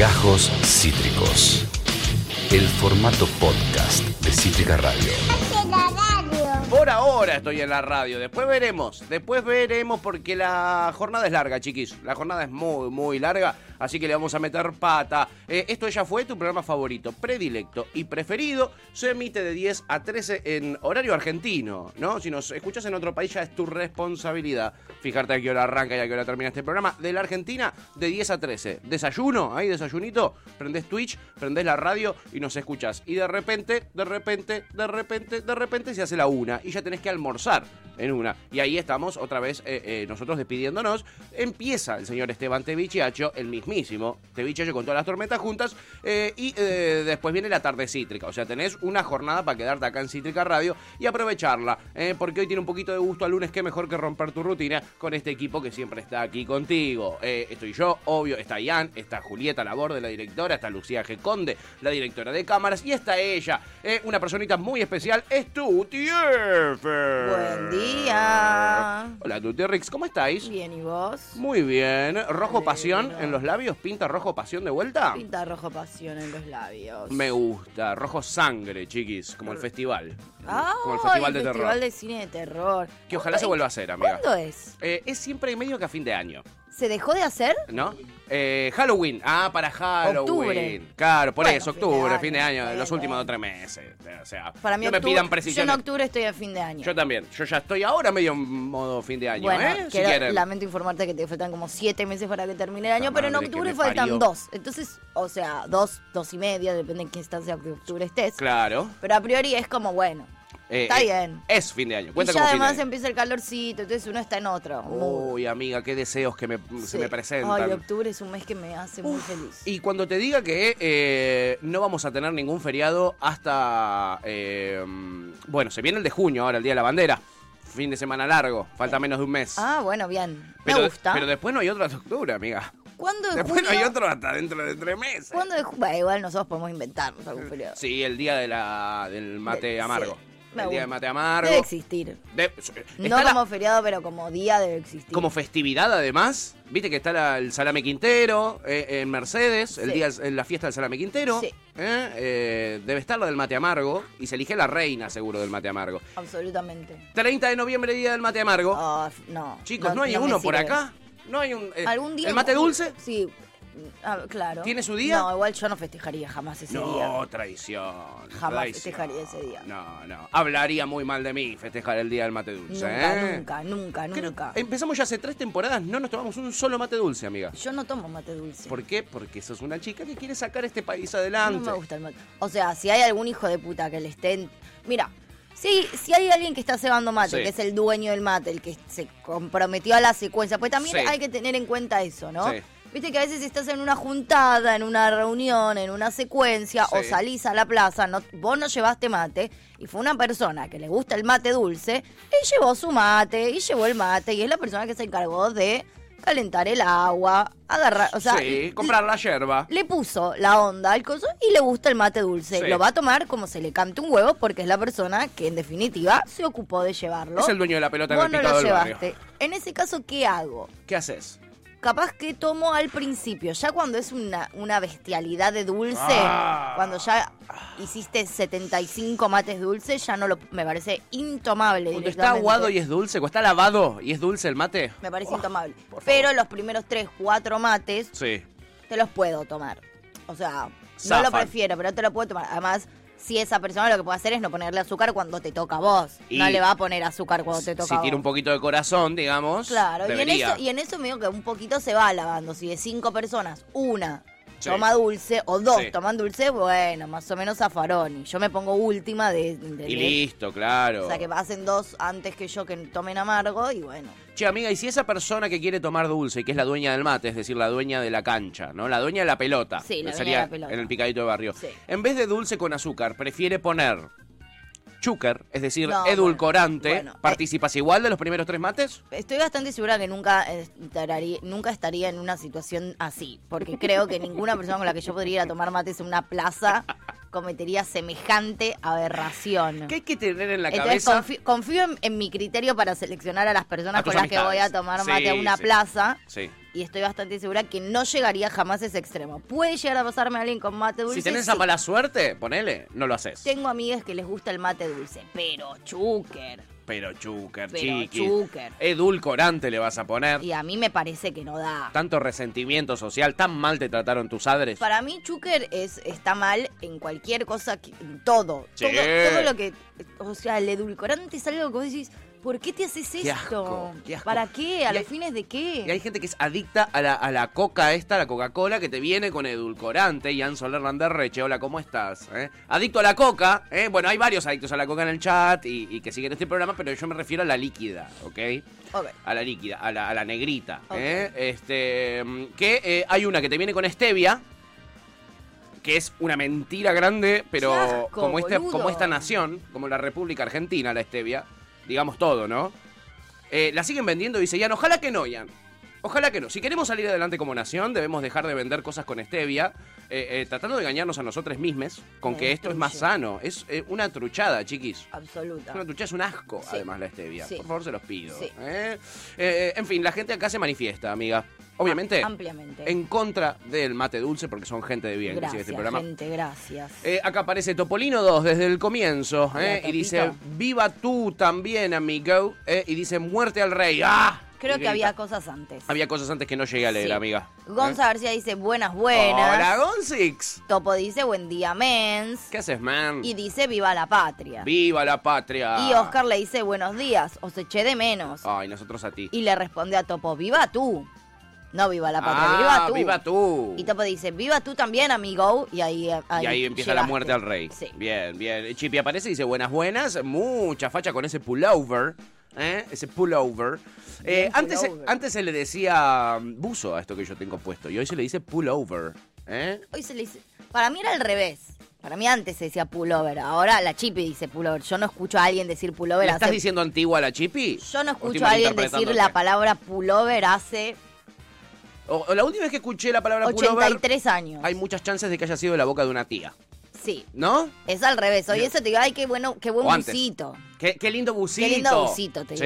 Gajos Cítricos. El formato podcast de Cítrica Radio. Por ahora estoy en la radio, después veremos, después veremos porque la jornada es larga, chiquis. La jornada es muy, muy larga, así que le vamos a meter pata. Eh, esto ya fue tu programa favorito, predilecto y preferido. Se emite de 10 a 13 en horario argentino, ¿no? Si nos escuchas en otro país ya es tu responsabilidad. Fijarte a qué hora arranca y a qué hora termina este programa. De la Argentina, de 10 a 13. Desayuno, ahí desayunito, prendés Twitch, prendés la radio y nos escuchas. Y de repente, de repente, de repente, de repente se hace la una y ya tenés que almorzar en una. Y ahí estamos otra vez eh, eh, nosotros despidiéndonos. Empieza el señor Esteban Tevichiacho, el mismísimo Tevichiacho con todas las tormentas juntas. eh, y eh, después viene la tarde cítrica. O sea, tenés una jornada para quedarte acá en Cítrica Radio y aprovecharla. eh, porque hoy tiene un poquito de gusto al lunes. Qué mejor que romper tu rutina con este equipo que siempre está aquí contigo. Estoy yo, obvio. Está Ian, está Julieta Laborde, la directora. Está Lucía G. Conde, la directora de cámaras. Y está ella, una personita muy especial. Es Tuti F. Buen día. Hola, Tuti Rix, ¿cómo estáis? Bien, ¿y vos? Muy bien. ¿Rojo pasión en los labios? ¿Pinta rojo pasión de vuelta? Pinta rojo pasión en los labios. Me gusta. Rojo sangre, chiquis. Como el festival. Ah, como el festival de terror. Festival de cine de terror. Que ojalá se vuelva a hacer, amiga. ¿Cuándo es? Eh, es siempre medio que a fin de año, ¿Se dejó de hacer? ¿no? Eh, Halloween. Ah, para Halloween. Octubre. Claro, por Bueno, eso, fin de octubre, año, fin de año, bien, los últimos tres meses. O sea, Para mí no me pidan Yo en precisiones. octubre estoy a fin de año. Yo también. Yo ya estoy ahora medio en modo fin de año, bueno, ¿eh? Si quieren. lamento informarte que te faltan como siete meses para que termine el año, pero en octubre faltan dos. Entonces, o sea, dos, dos y media, depende en qué instancia de octubre estés. Claro. Pero a priori es como, bueno, Eh, está eh, bien. Es fin de año. Y Cuenta ya como fin de además año. empieza el calorcito, entonces uno está en otro. Uy, amiga, qué deseos que me, se me presentan. Ay, octubre es un mes que me hace muy feliz. Y cuando te diga que eh, no vamos a tener ningún feriado hasta. eh, bueno, se viene el de junio ahora, el Día de la Bandera. Fin de semana largo, falta menos de un mes. Ah, bueno, bien. pero, me gusta. pero después no hay otro hasta octubre, amiga. ¿Cuándo de Después no hay otro hasta dentro de tres meses. ¿Cuándo de Bueno, igual nosotros podemos inventarnos algún feriado. Sí, el día de la, del mate amargo. sí, me el día del mate amargo. Debe existir. De- No está la- como feriado, pero como día debe existir. como festividad además. Viste que está la- el Salame Quintero eh, en Mercedes, el Sí. día en la fiesta del Salame Quintero. Sí. Eh, eh, debe estar lo del mate amargo y se elige la reina seguro del mate amargo. Absolutamente. 30 de noviembre, día del mate amargo. Ah, no. Chicos, ¿no, hay me uno por sirve. acá? ¿No hay un eh, ¿Algún día? el mate dulce? Sí. Ah, claro. ¿Tiene su día? No, igual yo no festejaría jamás ese No, día. traición. Jamás traición. festejaría ese día. No, no. Hablaría muy mal de mí festejar el día del mate dulce. Nunca, ¿eh? nunca, nunca, Creo-. Empezamos ya hace tres temporadas, no nos tomamos un solo mate dulce, amiga. Yo no tomo mate dulce. ¿Por qué? Porque sos una chica que quiere sacar este país No adelante. me gusta el mate. O sea, si hay algún hijo de puta que le estén. Mira, si, si hay alguien que está cebando mate, Sí. que es el dueño del mate, el que se comprometió a la secuencia, pues también Sí. hay que tener en cuenta eso, ¿no? Sí. Viste que a veces estás en una juntada, en una reunión, en una secuencia, o salís a la plaza, no, vos no llevaste mate, y fue una persona que le gusta el mate dulce, y llevó su mate, y llevó el mate, y es la persona que se encargó de calentar el agua, agarrar, o sea, sí, comprar la yerba. le puso la onda al coso y le gusta el mate dulce. Sí. Lo va a tomar como se le cante un huevo porque es la persona que en definitiva se ocupó de llevarlo. Es el dueño de la pelota en Vos el no lo del barrio. llevaste. En ese caso, ¿qué hago? ¿Qué haces? Capaz que tomo al principio, ya cuando es una, una bestialidad de dulce, Ah. cuando ya hiciste 75 mates dulces, ya no lo me parece intomable. Cuando está aguado y es dulce, cuando está lavado y es dulce el mate. Me parece Oh, intomable. Pero los primeros 3, 4 mates Sí. te los puedo tomar. O sea, no lo prefiero, pero te lo puedo tomar. Además, si esa persona lo que puede hacer es no ponerle azúcar cuando te toca a vos. Y- no le va a poner azúcar cuando te toca Si a tiene un vos. poquito de corazón, digamos. Claro, y en, eso, y en eso me digo que un poquito se va lavando. Si de cinco personas, una Sí. toma dulce o dos Sí. toman dulce, bueno, más o menos a farón. Y yo me pongo última de... de- Y listo, claro. O sea, que pasen dos antes que yo que tomen amargo y bueno. Che, amiga, y si esa persona que quiere tomar dulce, que es la dueña del mate, es decir, la dueña de la cancha, ¿no? La dueña de la pelota. Sí, la dueña sería de la pelota. en el picadito de barrio. En vez de dulce con azúcar, prefiere poner chúcar, es decir, No, edulcorante. bueno, bueno, eh. ¿Participas igual de los primeros tres mates? Estoy bastante segura que nunca estaría, nunca estaría en una situación así, porque creo que ninguna persona con la que yo podría ir a tomar mates en una plaza cometería semejante aberración. ¿Qué hay que tener en la Entonces cabeza? confi- confío en, en mi criterio para seleccionar a las personas A tus con las que voy a tomar Sí, mate a una sí. plaza. Sí. Y estoy bastante segura que no llegaría jamás a ese extremo. Puede llegar a pasarme a alguien con mate dulce. Si tenés sí. esa mala suerte, ponele, no lo haces. Tengo amigas que les gusta el mate dulce, pero chúquer. Pero chúquer, Pero chiqui. chúquer. Edulcorante le vas a poner. Y a mí me parece que no da. Tanto resentimiento social, tan mal te trataron tus padres. Para mí, Chucker es, está mal en cualquier cosa, que, en todo. Sí. todo. Todo lo que. O sea, el edulcorante es algo que vos decís, ¿por qué te haces Qué esto? asco, qué asco. ¿Para qué? ¿A Y los hay- fines de qué? Y hay gente que es adicta a la, a la coca esta, la Coca-Cola, que te viene con edulcorante. Ian Soler Landerreche, hola, ¿cómo estás? ¿Eh? Adicto a la coca, ¿eh? Bueno, hay varios adictos a la coca en el chat y, y que siguen este programa, pero yo me refiero a la líquida, ¿ok? A la líquida, a la, a la negrita. ¿eh? Este, mm, que eh, hay una que te viene con stevia, que es una mentira grande, pero asco, como, este, como esta nación, como la República Argentina, la stevia, digamos todo, ¿no? Eh, la siguen vendiendo dice, Ian, ojalá que no, Ian. Ojalá que no. Si queremos salir adelante como nación, debemos dejar de vender cosas con stevia, eh, eh, tratando de engañarnos a nosotros mismos con que esto es más sano. Es eh, una truchada, chiquis. Absoluta. Es una truchada, es un asco, Sí. además, la stevia. Sí. Por favor, se los pido. Sí. en fin, la gente acá se manifiesta, amiga. Obviamente, Ah, ampliamente. en contra del mate dulce, porque son gente de bien que sigue Gracias, este programa. gente, gracias. Eh, acá aparece Topolino 2 desde el comienzo eh, y dice, viva tú también, amigo. eh, y dice, muerte al rey. ¡Ah! Creo que había cosas antes. Había cosas antes que no llegué a leer, Sí. amiga. Gonza ¿Eh? García dice buenas, buenas. Hola, Gonzix. Topo dice buen día, mens. ¿Qué haces, man? Y dice viva la patria. ¡Viva la patria! Y Oscar le dice buenos días, os eché de menos. Ay, nosotros a ti. Y le responde a Topo, viva tú. No viva la patria, Ah, viva tú. viva tú. Y Topo dice, viva tú también, amigo. Y ahí, y ahí empieza la muerte al rey. Sí. Bien, bien. Chipi aparece y dice buenas, buenas. Mucha facha con ese pullover. ¿eh? Ese pullover. Eh, antes, pullover. antes se le decía mm, buzo a esto que yo tengo puesto. Y hoy se le dice pullover. ¿eh? Hoy se le dice... Para mí era al revés. Para mí antes se decía pullover. Ahora la chipi dice pullover. Yo no escucho a alguien decir pullover ¿Le estás hace... diciendo antigua a la Chipi? Yo no ¿O estoy escucho a alguien decir la palabra pullover hace O, o la última vez que escuché la palabra pullover, 83 años. hay muchas chances de que haya sido de la boca de una tía. Sí. ¿No? Es al revés. Hoy eso te digo, ay, qué bueno, qué buen busito. Qué, qué lindo busito. Qué lindo busito, te Sí.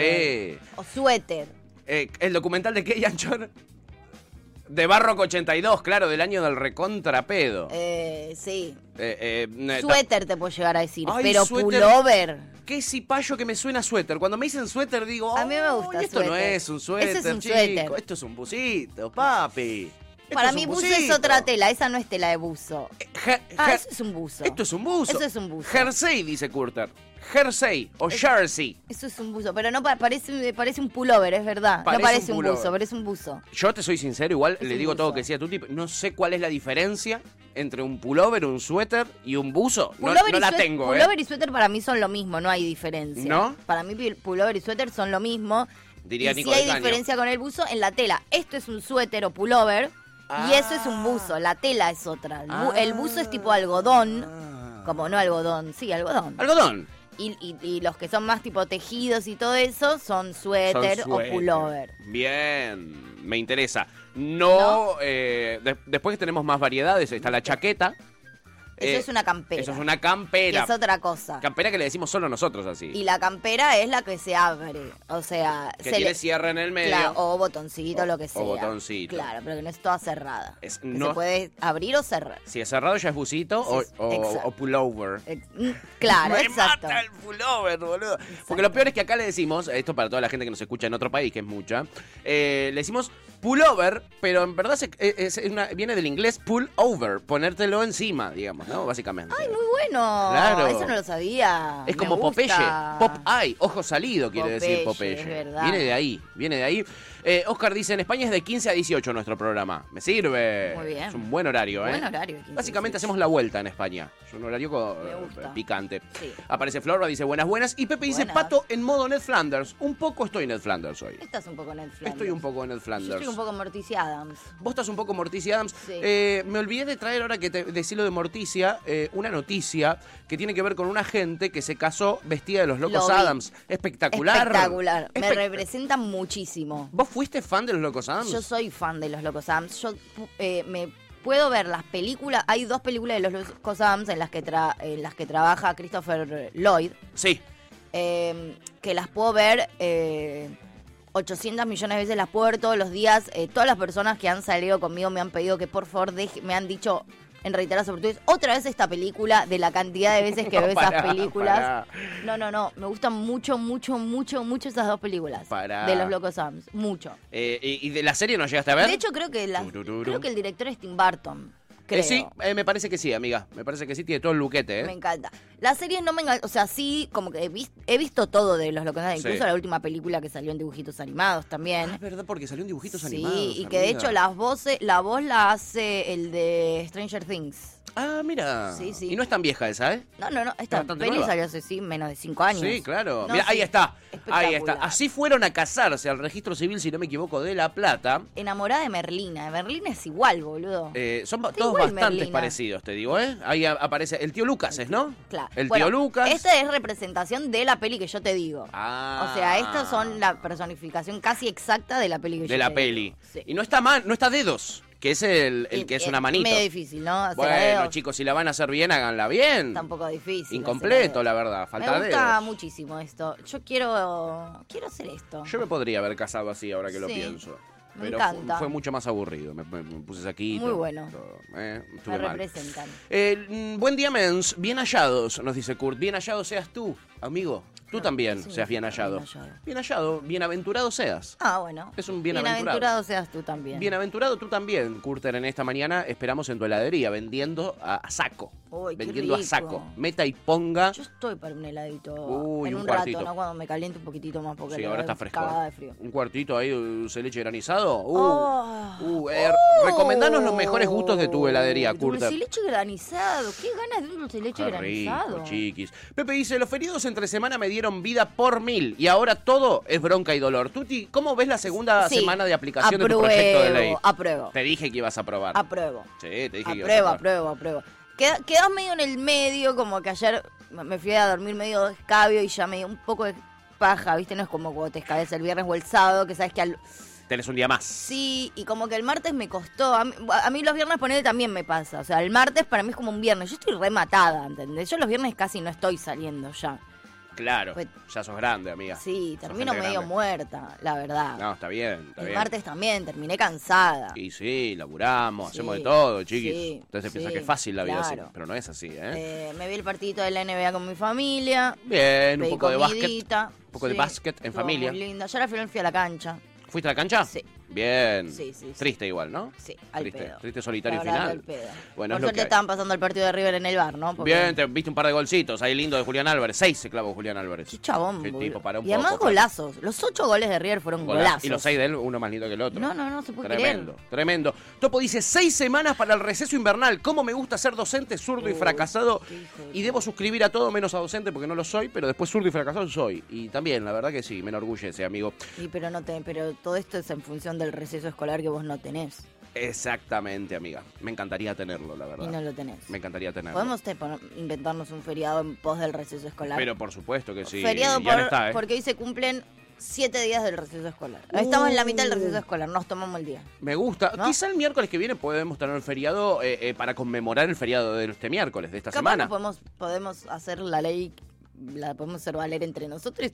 digo. O suéter. Eh, el documental de Key Anchor de Barroco 82, claro, del año del recontrapedo. Eh, sí. Eh, eh, eh, Suéter te puedo llegar a decir, Ay, pero suéter. pullover. Qué cipayo que me suena suéter. Cuando me dicen suéter digo, A mí me gusta "Ay, esto no es un suéter, Ese es un chico. suéter. Esto es un busito, papi. Esto Para mí buzo es busito". otra tela, esa no es tela de buzo. Jer- Ah, eso es un buzo. Esto es un buzo. Eso es un buzo. Jersey, dice Curter. Jersey o jersey. Eso es un buzo, pero no pa- parece, parece un pullover, es verdad. Parece no parece un un, buzo, pero es un buzo. Yo te soy sincero, igual Es le digo todo que sea tu tipo. No sé cuál es la diferencia entre un pullover, un suéter y un buzo. No, Pullover no la tengo, ¿eh? Pullover y suéter para mí son lo mismo, no hay diferencia. ¿No? Para mí pullover y suéter son lo mismo. Diría y Nico sí hay Caño. diferencia con el buzo en la tela. Esto es un suéter o pullover Ah. y eso es un buzo. La tela es otra. El, bu- el buzo es tipo algodón. Como no algodón, sí, algodón. Algodón. Y, y- y los que son más tipo tejidos y todo eso son suéter Son o pullover. Bien, me interesa. No, eh, de- después tenemos más variedades. Está la chaqueta. Eso Eh, es una campera. Eso es una que campera. es otra cosa. Campera que le decimos solo nosotros así. Y la campera es la que se abre. O sea, que se tiene le- cierre en el medio. Claro, o botoncito, O- lo que o sea. botoncito. Claro, pero que no es toda cerrada. Es- Que no- Se puede abrir o cerrar. Si es cerrado ya es busito o, o- o pullover. Ex- mm, Claro, Me exacto. mata el pullover, boludo. Porque lo peor es que acá le decimos, esto para toda la gente que nos escucha en otro país, que es mucha, eh, le decimos pullover, pero en verdad se- eh, es- es una- viene del inglés pull over, ponértelo encima, digamos, ¿no? Básicamente. Ay, muy bueno. Claro. Eso no lo sabía. Es Me como Popeye. Pop eye, ojo salido quiere decir Popeye, Popeye. es verdad. Viene de ahí, viene de ahí. Eh, Oscar dice, en España es de 15 a 18 nuestro programa. Me sirve. Muy bien. Es un buen horario, ¿eh? Buen horario, 15 a Básicamente 18. hacemos la vuelta en España. Es un horario gusta. picante. Sí. Aparece Flora, dice buenas, buenas. Y Pepe dice. Pato en modo Ned Flanders. Un poco estoy Ned Flanders hoy. Estás un poco en el Flanders. Estoy un poco en Ned Yo Flanders. estoy un poco Morticia Adams. Vos estás un poco Morticia Adams. Sí. Eh, me olvidé de traer ahora que te decirlo de Morticia, eh, una noticia que tiene que ver con una gente que se casó vestida de los locos Lo. Adams. Espectacular. Espectacular. Me Espect- representan muchísimo. ¿Vos fuiste fan de los locos Adams? Yo soy fan de los Locos Adams. Yo eh, me puedo ver las películas. Hay dos películas de los Locos Adams en las que, tra- en las que trabaja Christopher Lloyd. Sí. eh, que las puedo ver eh, 800 millones de veces las puedo ver todos los días. Eh, todas las personas que han salido conmigo me han pedido que por favor deje, me han dicho en reiteradas oportunidades otra vez esta película de la cantidad de veces que No, veo pará, esas películas. pará. No, no, no. Me gustan mucho, mucho, mucho, mucho esas dos películas. Pará. De los Locos Sams. Mucho. Eh, y, de la serie no llegaste a ver? De hecho, creo que, la- creo que el director es Tim Burton. Eh, Creo. sí, eh, me parece que sí, amiga. Me parece que sí, tiene todo el luquete, ¿eh? Me encanta. La serie no me. O sea, sí, como que he, vis- he visto todo de los. Sí. Incluso la última película que salió en dibujitos animados también. Ah, es verdad, porque salió en dibujitos Sí, animados. y que de hecho las voces, la voz la hace el de Stranger Things. Ah, mira. Sí, sí. Y no es tan vieja esa, ¿eh? No, no, no, esta bastante peli nueva. salió hace sí, menos de cinco años. Sí, claro. No, Mira, ahí está. Ahí está. Así fueron a casarse al registro civil, si no me equivoco, de La Plata. Enamorada de Merlina. Merlina es igual, boludo. Eh, son Está todos igual bastante Merlina. parecidos, te digo, ¿eh? Ahí a- aparece el tío Lucas, ¿es, no? Claro. El Bueno, tío Lucas. Esta es representación de la peli que yo te digo. Ah. O sea, estas son la personificación casi exacta de la peli que yo de la te peli. Sí. Y no está mal, no está dedos, que es el, que es una manito. medio difícil, ¿no? Hacer Bueno, dedos, chicos, si la van a hacer bien, háganla bien. Tampoco difícil. Incompleto, la verdad. Falta Me gusta dedos. muchísimo esto. Yo quiero quiero hacer esto. Yo me podría haber casado así ahora que lo pienso. me Pero encanta. Fue, fue mucho más aburrido. Me, me- me puse saquito. Muy bueno. todo, ¿eh? Me mal. representan. Eh, mm, buen día, mens. Bien hallados, nos dice Kurt. Bien hallado seas tú, amigo. Tú también ¿qué seas bien hallado. bien hallado? Bien hallado, bienaventurado seas. Ah, bueno. Es un bienaventurado. Bienaventurado seas tú también. Bienaventurado tú también, Curter. En esta mañana esperamos en tu heladería, vendiendo a, a saco. Uy, vendiendo a saco. Meta y ponga. Yo estoy para un heladito Uy, en un un, cuartito. rato, ¿no? Cuando me caliente un poquitito más porque Sí, ahora está es fresco. de frío. Un cuartito ahí, dulce de leche granizado. Uh, Oh. uh, eh, recomendanos los mejores gustos de tu heladería, Dulce Curter. de leche granizado. Qué ganas de un dulce leche Qué granizado. rico, chiquis. Pepe dice, los feriados entre semana me dieron vida por mil y ahora todo es bronca y dolor. Tuti, ¿cómo ves la segunda Sí, semana de aplicación de tu apruebo, proyecto de ley? Apruebo. Te dije que ibas a aprobar. Apruebo. sí, te dije que ibas a Apruebo, aprobar. apruebo, apruebo. Queda- Quedas medio en el medio, como que ayer me fui a dormir medio escabio y ya me dio un poco de paja, ¿viste? No es como cuando te escabes el viernes o el sábado, que sabes que al... Tenés un día más. Sí, y como que el martes me costó. A mí, a mí los viernes ponele también me pasa. O sea, el martes para mí es como un viernes. Yo estoy rematada, ¿entendés? Yo los viernes casi no estoy saliendo ya. Claro, Pues- ya sos grande, amiga. Sí, termino medio grande. muerta, la verdad. No, está bien, está el bien. martes también, terminé cansada. Y sí, laburamos, Sí, hacemos de todo, chiquis. sí, Entonces piensa sí, que es fácil la vida así, claro. pero no es así, ¿eh? Eh, me vi el partidito de la NBA con mi familia. Bien, un poco de básquet. Un poco de básquet en familia. Muy linda. Yo al final fui a la cancha. ¿Fuiste a la cancha? Sí. Bien. Sí, sí, sí. Triste igual, ¿no? Sí, al Triste, pedo. triste solitario verdad, final. al pedo. Bueno, Por lo suerte estaban pasando el partido de River en el bar, ¿no? Porque- Bien, te viste un par de golcitos ahí lindo de Julián Álvarez. Seis se clavó Julián Álvarez. Qué chabón, Qué tipo, para un Y además golazos. Los ocho goles de River fueron Golazo. golazos. Y los seis de él, uno más lindo que el otro. No, no, no se puede Tremendo, creer. tremendo. Topo dice, seis semanas para el receso invernal. ¿Cómo me gusta ser docente, zurdo y fracasado? de Y debo suscribir a todo menos a docente porque no lo soy, pero después zurdo y fracasado soy. Y también, la verdad que sí, me enorgullece, amigo. Sí, pero no te, pero todo esto es en función del receso escolar que vos no tenés. Exactamente, amiga. Me encantaría tenerlo, la verdad. Y no lo tenés. Me encantaría tenerlo. Podemos te- inventarnos un feriado en pos del receso escolar. Pero por supuesto que sí. feriado ya por- está, ¿eh? porque hoy se cumplen siete días del receso escolar. Estamos en la mitad del Uh. receso escolar, nos tomamos el día. Me gusta. ¿No? Quizá el miércoles que viene podemos tener el feriado eh, eh, para conmemorar el feriado de este miércoles, de esta Capaz semana. podemos, podemos hacer la ley, la podemos hacer valer entre nosotros.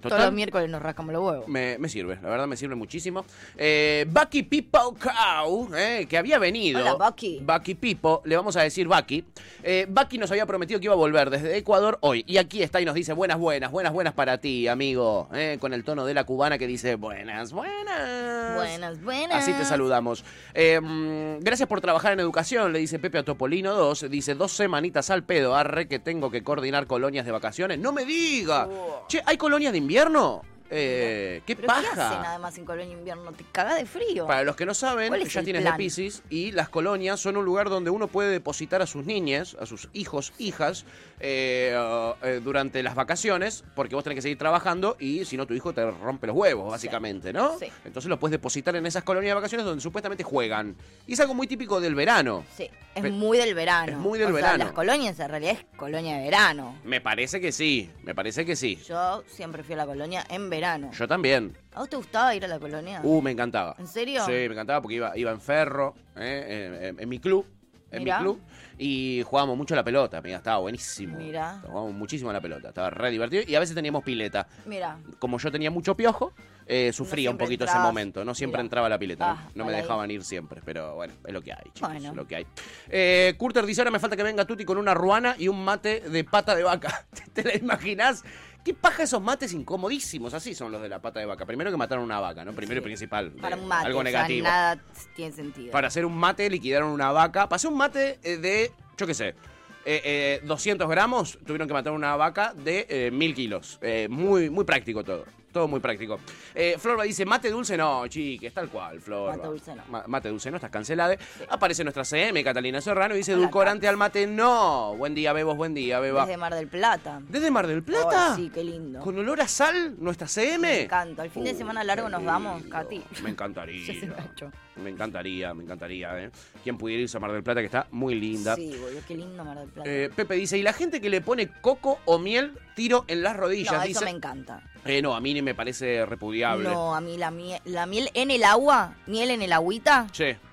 Total. Todos los miércoles nos rascamos los huevos. Me, me sirve, la verdad me sirve muchísimo. Eh, Bucky Pipo Cow, eh, que había venido. Hola, Bucky. Bucky Pipo, le vamos a decir Bucky. Eh, Bucky nos había prometido que iba a volver desde Ecuador hoy. Y aquí está y nos dice buenas, buenas, buenas, buenas para ti, amigo. eh, con el tono de la cubana que dice buenas, buenas. Buenas, buenas. Así te saludamos. Mm, gracias por trabajar en educación, le dice Pepe a Topolino 2. Dice dos semanitas al pedo, arre que tengo que coordinar colonias de vacaciones. ¡No me diga! Oh. Che, ¿hay colonias de invierno? Eh, ¡Qué ¿Pero paja! qué hacen además en Colonia Invierno? ¿Te caga de frío? Para los que no saben, ¿Cuál es ya tienes de plan? Pisces y las colonias son un lugar donde uno puede depositar a sus niñas, a sus hijos, hijas, eh, eh, durante las vacaciones, porque vos tenés que seguir trabajando y si no tu hijo te rompe los huevos, básicamente, ¿no? Sí. Entonces lo puedes depositar en esas colonias de vacaciones donde supuestamente juegan. Y es algo muy típico del verano. Sí, es Pe- muy del verano. es muy del O sea, verano. las colonias en realidad es colonia de verano. Me parece que sí, me parece que sí. Yo siempre fui a la colonia en verano. Yo también. ¿A vos te gustaba ir a la colonia? Uh, me encantaba. ¿En serio? Sí, me encantaba porque iba, iba en ferro, eh, en, en- en mi club. En Mirá. mi club. Y jugábamos mucho a la pelota, mira, estaba buenísimo. Mirá. Jugábamos muchísimo a la pelota, estaba re divertido. Y a veces teníamos pileta. Mira, Como yo tenía mucho piojo, eh, sufría un poquito ese momento. No siempre Mira. entraba a la pileta. Ah, no me dejaban ir siempre, pero bueno, es lo que hay, chicos. Bueno. Es lo que hay. Eh, Curter dice: Ahora me falta que venga Tuti con una ruana y un mate de pata de vaca. ¿Te la imaginas? ¿Qué paja esos mates incomodísimos? Así son los de la pata de vaca. Primero que mataron una vaca, ¿no? Primero y principal. Para un mate. Algo o sea, negativo. nada tiene sentido. Para hacer un mate liquidaron una vaca. Hacer un mate eh, de, yo qué sé, eh, eh, 200 gramos, tuvieron que matar una vaca de eh, 1000 kilos. Eh, muy, muy práctico todo. Todo muy práctico. Eh, Florba dice, mate dulce no, chiques, tal cual, Florba. Mate dulce no. Ma- mate dulce no, estás cancelada. Aparece nuestra CM, Catalina Serrano, y dice, edulcorante al mate no. Buen día, bebos, buen día, beba. Desde Mar del Plata. ¿Desde Mar del Plata? Ay, sí, qué lindo. ¿Con olor a sal, nuestra CM? Me encanta. El fin de Uh, semana largo nos vamos. Katy. Me encantaría. Me encantaría, me encantaría, ¿eh? ¿Quién pudiera irse a Mar del Plata, que está muy linda? Sí, boludo, qué lindo Mar del Plata. Eh, Pepe dice, ¿y la gente que le pone coco o miel, tiro en las rodillas? no, eso dice, me encanta. Eh, no, a mí ni me parece repudiable. No, a mí la miel, la miel en el agua, miel en el agüita,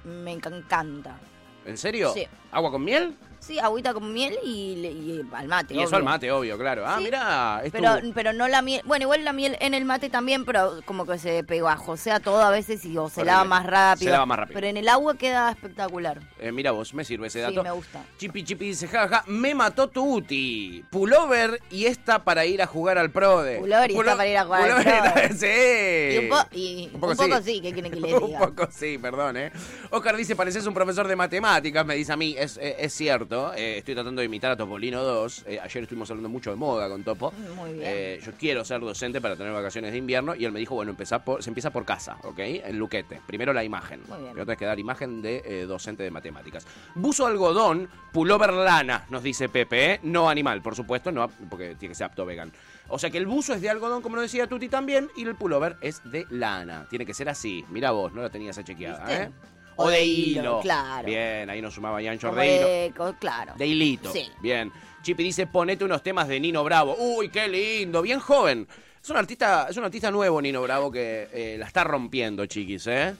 me enc- encanta. ¿en serio? Sí. ¿Agua con miel? Sí, agüita con miel y, y al mate. Y eso al mate, obvio, claro. Ah, Sí. mira, tu- Pero, pero no la miel. Bueno, igual la miel en el mate también, pero como que se pegajosea todo a veces y o se lava más rápido. Se lava más rápido. Pero en el agua queda espectacular. eh, mira vos, me sirve ese Sí, dato. me gusta. Chipi Chipi dice, jaja, me mató tu Uti. Pullover y esta para ir a jugar al PRODE. Pullover y esta para ir a jugar al PRODE. esta- sí. Y un, po- y un poco, sí. ¿qué quieren que le un diga? poco sí, perdón, ¿eh? Oscar dice, pareces un profesor de matemáticas, me dice a mí, es, eh, es cierto, eh, estoy tratando de imitar a Topolino 2, eh, ayer estuvimos hablando mucho de moda con Topo, Muy bien. Eh, yo quiero ser docente para tener vacaciones de invierno y él me dijo, bueno, empezá por, se empieza por casa, ¿ok? El luquete, primero la imagen, Muy bien. Primero tenés que dar imagen de docente de matemáticas. Buzo algodón, pullover lana, nos dice Pepe, ¿eh? no animal, por supuesto, no porque tiene que ser apto vegan. O sea que el buzo es de algodón, como lo decía Tuti también, y el pullover es de lana. Tiene que ser así. Mira vos, no la tenías esa chequeada. ¿eh? O de hilo. claro. Bien, ahí nos sumaba Yancho Como de hilo. claro. De hilito. Sí. Bien. Chipi dice, ponete unos temas de Nino Bravo. Uy, qué lindo, bien joven. Es un artista, es un artista nuevo, Nino Bravo, que eh, la está rompiendo, chiquis, ¿eh?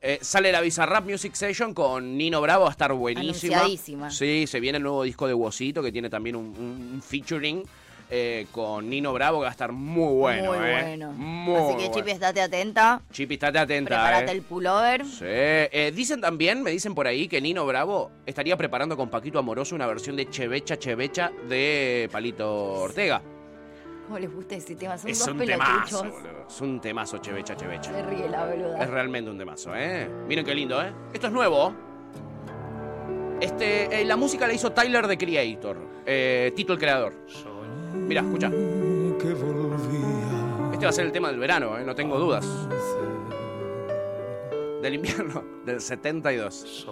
Eh, sale la Bizarrap Music Session con Nino Bravo, va a estar buenísima. Sí, se viene el nuevo disco de Wosito, que tiene también un- un featuring eh, con Nino Bravo, que va a estar muy bueno, Muy ¿eh? bueno. Muy Así que, bueno. Chipi, estate atenta. Chipi, estate atenta, Prepárate ¿eh? el pullover. Sí. Eh, dicen también, me dicen por ahí, que Nino Bravo estaría preparando con Paquito Amoroso una versión de Chevecha Chevecha de Palito Ortega. ¿Cómo les gusta ese tema? Son es dos un pelotuchos. temazo, boludo. Es un temazo Chevecha Chevecha. Se ríe la boluda. Es realmente un temazo, ¿eh? Miren qué lindo, ¿eh? Esto es nuevo. Este, eh, la música la hizo Tyler the Creator, eh, Tito el creador. Mira, escucha. Este va a ser el tema del verano, ¿eh? No tengo dudas. Del invierno, del 72.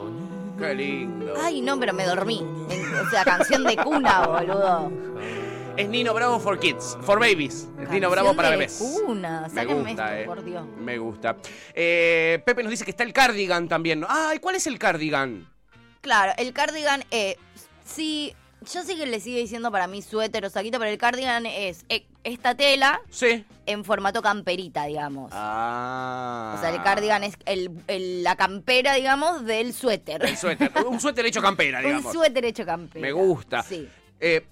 Qué lindo. Ay, no, pero me dormí. O sea, canción de cuna, boludo. Es Nino Bravo for Kids, for Babies. Es Nino Bravo para de bebés. cuna. Me gusta, esto, eh. por Dios. Me gusta. Eh, Pepe nos dice que está el cardigan también. Ay, ¿cuál es el cardigan? Claro, el cardigan, eh, sí, yo sé que le sigue diciendo para mí suéter o saquito, pero el cardigan es eh, esta tela Sí. en formato camperita, digamos. Ah. O sea, el cardigan es el, el- la campera, digamos, del suéter. El suéter. Un suéter hecho campera, Un digamos. suéter hecho campera. Me gusta. Sí. Eh,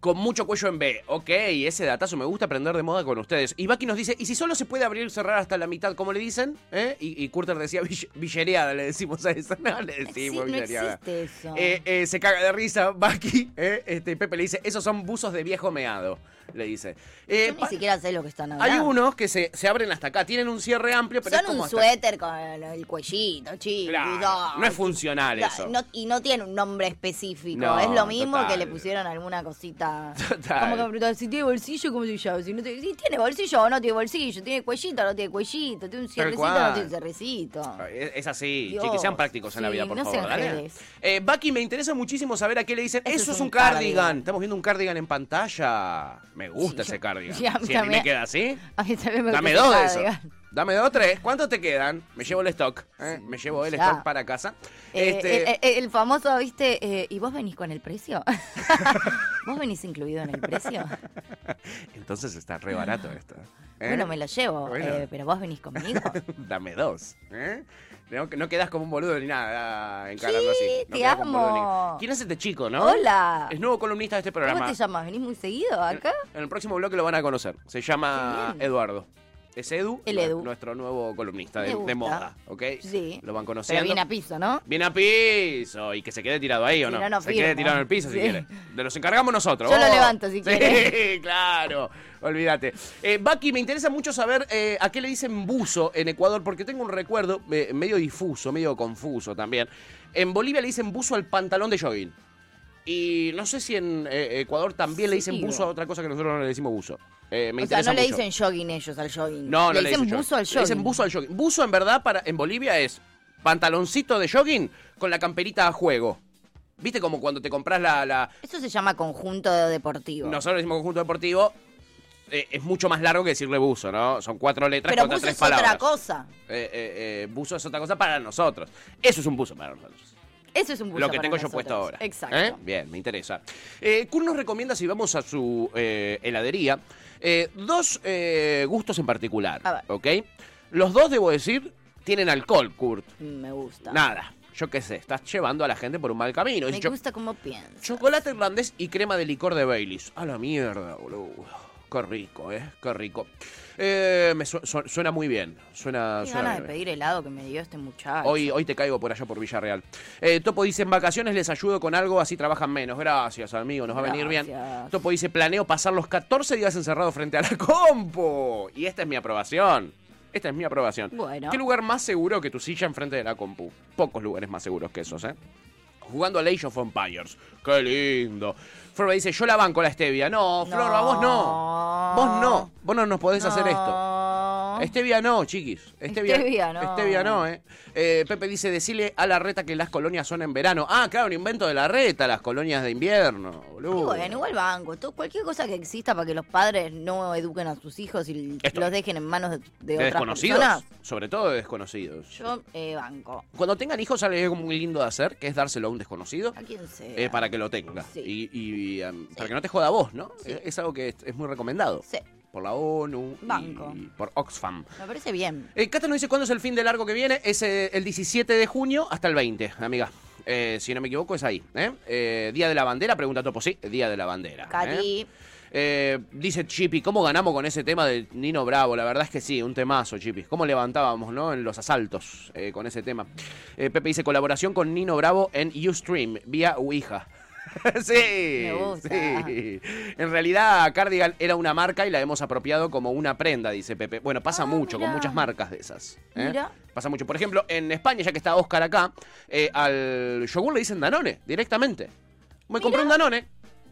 con mucho cuello en B. Ok, ese datazo me gusta aprender de moda con ustedes. Y Baki nos dice, ¿y si solo se puede abrir y cerrar hasta la mitad, cómo le dicen? ¿Eh? Y, y Curter decía, "Vill- villereada, le decimos a eso. No, le Sí, decimos no villereada. existe eso. Eh, eh, se caga de risa, Baki. Eh, este, Pepe le dice, esos son buzos de viejo meado, le dice. Eh, Yo ni siquiera sé lo que están hablando. hay unos que se, se abren hasta acá, tienen un cierre amplio, pero es Son como un hasta- suéter con el cuellito, chico. Claro, no es funcional eso. No- y no tiene un nombre específico. No, es lo mismo total. que le pusieron alguna cosita. Total. Como que me si tiene bolsillo, ¿cómo se llama? Si, no tiene, si tiene bolsillo o no tiene bolsillo. Tiene cuellito o no tiene cuellito. Tiene un cierrecito o cual. no tiene cerrecito. Es, es así, Dios, chiquis, sean prácticos en la sí, vida, por no favor. sean dale. jedes. Eh, Bucky, me interesa muchísimo saber a qué le dicen. Eso es un cardigan. Estamos viendo un cardigan en pantalla. Me gusta Sí, ese cardigan. sí, a mí si a mí me queda así, A mí también me dame gusta dos de eso. Dame dos, tres. ¿Cuántos te quedan? Me llevo el stock. ¿eh? Me llevo el ya. stock para casa. Eh, este, eh, eh, el famoso, ¿viste? Eh, ¿Y vos venís con el precio? ¿Vos venís incluido en el precio? Entonces está re barato esto. ¿eh? Bueno, me lo llevo, Bueno. eh, pero vos venís conmigo. Dame dos. No, no quedas como un boludo ni nada encarando Sí, así. No te amo. ni- ¿Quién es este chico, no? Hola. Es nuevo columnista de este programa. ¿Cómo te llamas? ¿Venís muy seguido acá? En el próximo bloque lo van a conocer. Se llama. Eduardo. Es Edu, El Edu. nuestro nuevo columnista de, moda, ¿ok? Sí. Lo van Pero conociendo. viene a piso, ¿no? Bien a piso y que se quede tirado ahí o no. no, no se quede tirado en el piso si Sí. quiere. De los encargamos nosotros. Yo lo levanto si sí, quiere. claro. Olvídate. Eh, Baki, me interesa mucho saber eh, a qué le dicen buzo en Ecuador, porque tengo un recuerdo eh, medio difuso, medio confuso también. En Bolivia le dicen buzo al pantalón de jogging. Y no sé si en eh, Ecuador también le dicen buzo a otra cosa que nosotros no le decimos buzo. Eh, me o sea, no le dicen jogging ellos al jogging. No, no le le dicen dicen buzo al jogging. Le jogging. dicen buzo al jogging. Buzo en verdad para en Bolivia es pantaloncito de jogging con la camperita a juego. ¿Viste como cuando te compras la, la- Eso se llama conjunto deportivo. nosotros decimos conjunto deportivo eh, es mucho más largo que decirle buzo, ¿no? Son cuatro letras Pero contra buzo tres es palabras. otra cosa. Eh, eh, eh, buzo es otra cosa para nosotros. Eso es un buzo para nosotros. Eso es un buzo Lo que para tengo yo puesto ahora. Exacto. ¿Eh? Bien, me interesa. Eh, Kurt nos recomienda, si vamos a su eh, heladería, eh, dos gustos en particular. A ver. ¿Ok? Los dos, debo decir, tienen alcohol, Kurt. Me gusta. Nada. Yo qué sé, estás llevando a la gente por un mal camino. Me gusta cómo piensas. chocolate irlandés y crema de licor de Baileys. A la mierda, boludo. Qué rico, ¿eh? Qué rico. Eh, me su- su- suena muy bien. Suena, Qué suena ganas de bien. pedir helado que me dio este muchacho. Hoy, hoy te caigo por allá por Villarreal. Eh, Topo dice, en vacaciones les ayudo con algo, así trabajan menos. Gracias, amigo, nos va a venir bien. Topo dice, planeo pasar los 14 días encerrado frente a la compu. Y esta es mi aprobación. Esta es mi aprobación. Bueno. ¿Qué lugar más seguro que tu silla enfrente de la compu? Pocos lugares más seguros que esos, ¿eh? Jugando a Age of Empires. ¡Qué lindo! Flor dice, yo la banco la stevia. No, Flor, a vos no. Vos no. Vos no nos podés hacer esto. No. Stevia no, chiquis. Stevia, Stevia no. Stevia no, ¿eh? Eh, Pepe dice, decile a la reta que las colonias son en verano. Ah, claro, un invento de la reta, las colonias de invierno, Y boludo. bueno, igual banco. Todo, cualquier cosa que exista para que los padres no eduquen a sus hijos y Esto- los dejen en manos de, de de otras desconocidos, personas. sobre todo de desconocidos. Yo eh, banco. Cuando tengan hijos, sale algo muy lindo de hacer, que es dárselo a un desconocido. A quien sea. eh, para que lo tenga. Sí. Y, y, um, para que no te joda a vos, ¿no? Sí. Es, es algo que es, es muy recomendado. Sí, Por la ONU Banco. y por Oxfam. me parece bien. Eh, Cata nos dice cuándo es el fin de largo que viene. Es eh, el 17 de junio hasta el 20, amiga. Eh, si no me equivoco, es ahí. ¿eh? Eh, Día de la bandera, pregunta Topo. Sí, Día de la bandera. Cari. Eh, dice Chipi, ¿cómo ganamos con ese tema de Nino Bravo? La verdad es que sí, un temazo, Chipi. ¿Cómo levantábamos, no? En los asaltos eh, con ese tema. Eh, Pepe dice colaboración con Nino Bravo en Ustream, vía Ouija. sí, Me gusta. sí. En realidad, Cardigan era una marca y la hemos apropiado como una prenda, dice Pepe. Bueno, pasa Ah, mucho con muchas marcas de esas. ¿eh? Mira. Pasa mucho. Por ejemplo, en España, ya que está Oscar acá, eh, al yogur le dicen Danone, directamente. Me compré un Danone.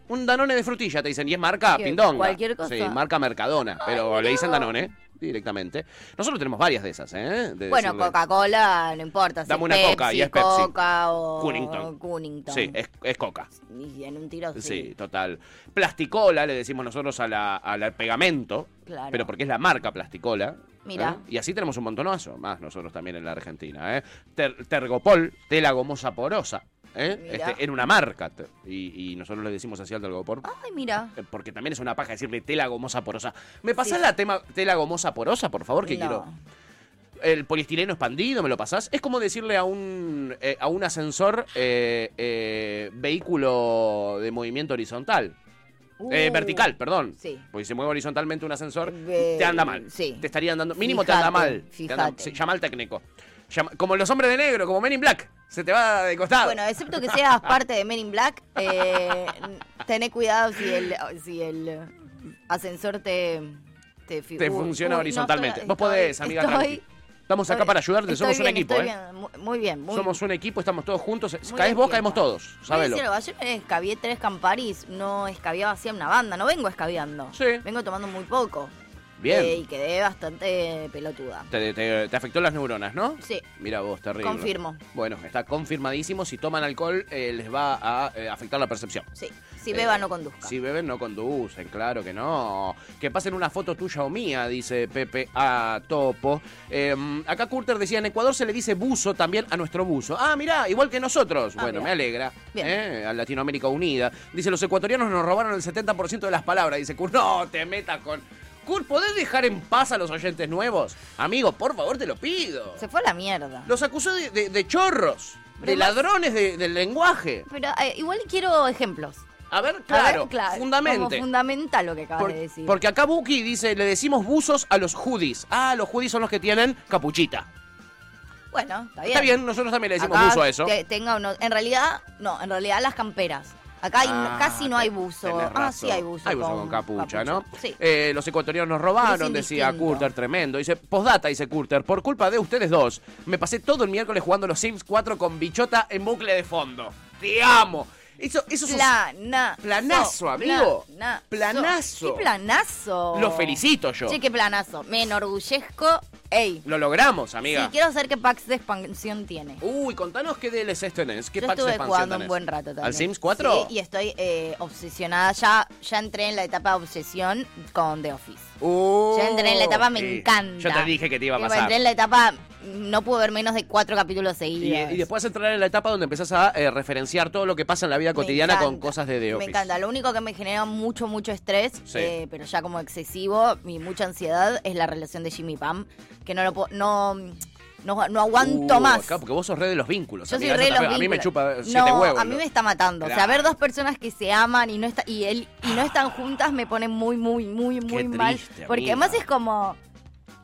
Un Danone de frutilla, te dicen. Y es marca. Pindonga. ¿Cualquier cosa? Sí, marca Mercadona. pero le dicen. Danone directamente. Nosotros tenemos varias de esas, ¿eh? De Bueno, decirle- Coca-Cola, no importa. Dame una Pepsi, Coca y es Pepsi. Coca o Cunnington. Cunnington. Sí, es, es coca. Y en un tiro sí. Sí, total. Plasticola, le decimos nosotros a la, a la- pegamento. Claro. Pero porque es la marca Plasticola. Mira. ¿eh? Y así tenemos un montonazo, más nosotros también en la Argentina. ¿eh? Ter- Tergopol, tela gomosa porosa. ¿Eh? Mira. Este, en una marca. Y, y nosotros le decimos así al Tergopol. Ay, mira. eh, Porque también es una paja decirle tela gomosa porosa. ¿Me pasás Sí. la tema, tela gomosa porosa, por favor? Que No. quiero. El poliestireno expandido, ¿me lo pasás? Es como decirle a un, eh, a un ascensor eh, eh, vehículo de movimiento horizontal. Eh, Uh, vertical, perdón. Sí. Porque si se mueve horizontalmente un ascensor, te anda mal. sí. Te estarían dando. Mínimo te anda mal. Te anda- fíjate. se llama al técnico. Como los hombres de negro, como Men in Black. Se te va de costado. Bueno, excepto que seas parte de Men in Black, eh, tené cuidado si el, si el ascensor te... Te, funciona uy, no, horizontalmente. estoy- Vos podés, amiga. estoy-. Estamos acá para ayudarte. Somos un equipo, ¿eh? bien, muy- bien, muy Somos un equipo, estamos todos juntos. muy Caes vos, tiempo. caemos todos. Sabelo. decir algo, ayer me escabié tres camparis, no escabiaba así una banda, no vengo escabiando. Sí. Vengo tomando muy poco. Bien. Eh, y quedé bastante pelotuda. Te, te- te afectó las neuronas, ¿no? Sí. Mira vos, terrible. Confirmo. Bueno, está confirmadísimo. Si toman alcohol, eh, les va a eh, afectar la percepción. Sí. Si beba, Eh, no conduzca. Si beben, no conducen, claro que no. Que pasen una foto tuya o mía, dice Pepe a Topo. Eh, acá Curter decía, en Ecuador se le dice buzo también a nuestro buzo. Ah, mirá, igual que nosotros. Ah, bueno, mirá. me alegra. Bien. Eh, A Latinoamérica Unida. Dice, los ecuatorianos nos robaron el 70% de las palabras. Dice no te metas con... Kurt, ¿podés dejar en paz a los oyentes nuevos? Amigo, por favor, te lo pido. Se fue a la mierda. Los acusó de, de- de chorros, de Pero ladrones de- del lenguaje. Pero eh, igual quiero ejemplos. A ver, A ver, claro, claro, fundamente. Como fundamental lo que acabas Por- de decir. porque acá Buki dice, le decimos buzos a los hoodies. Ah, los hoodies son los que tienen capuchita. Bueno, está bien. Está bien, nosotros también le decimos Acá buzo a eso. te- tenga uno- en realidad, no, en realidad las camperas. Acá hay- Ah, casi no hay buzo. Ah, sí hay buzo. Hay buzo con, capucha, ¿no? Sí. Eh, los ecuatorianos nos robaron, decía. Curter, tremendo. Dice, postdata, dice Curter, por culpa de ustedes dos, me pasé todo el miércoles jugando los Sims 4 con bichota en bucle de fondo. ¡Te amo! Eso, eso es un- Planazo. Amigo. Planazo. ¿Qué planazo? Lo felicito yo. Sí, qué planazo. Me enorgullezco. Ey. Lo logramos, Sí, amiga. quiero saber qué packs de expansión tiene. Uy, contanos qué DLCs tenés, qué Yo packs de estuve expansión jugando un buen rato también. ¿Al Sims 4? Sí, y estoy eh, obsesionada. Ya, ya entré en la etapa de obsesión con The Office. Uh, Ya entré en la etapa, me sí. encanta. Yo te dije que te iba a pasar. Entré en la etapa, no pude ver menos de cuatro capítulos seguidos. y después entrar en la etapa donde empezás a eh, referenciar todo lo que pasa en la vida cotidiana con cosas de The Office. Me encanta. Lo único que me genera mucho, mucho estrés, Sí. eh, pero ya como excesivo y mucha ansiedad, es la relación de Jimmy y Pam. Que no lo puedo, no, no, no aguanto Uh, más. Claro, porque vos sos re de los vínculos. Yo soy re de los también- A mí me vínculos. chupa siete no, huevos. a mí ¿no? me está matando. O sea, Claro. ver dos personas que se aman y no está, y él y no están juntas me pone muy, muy, muy, muy mal. Porque amiga. además es como,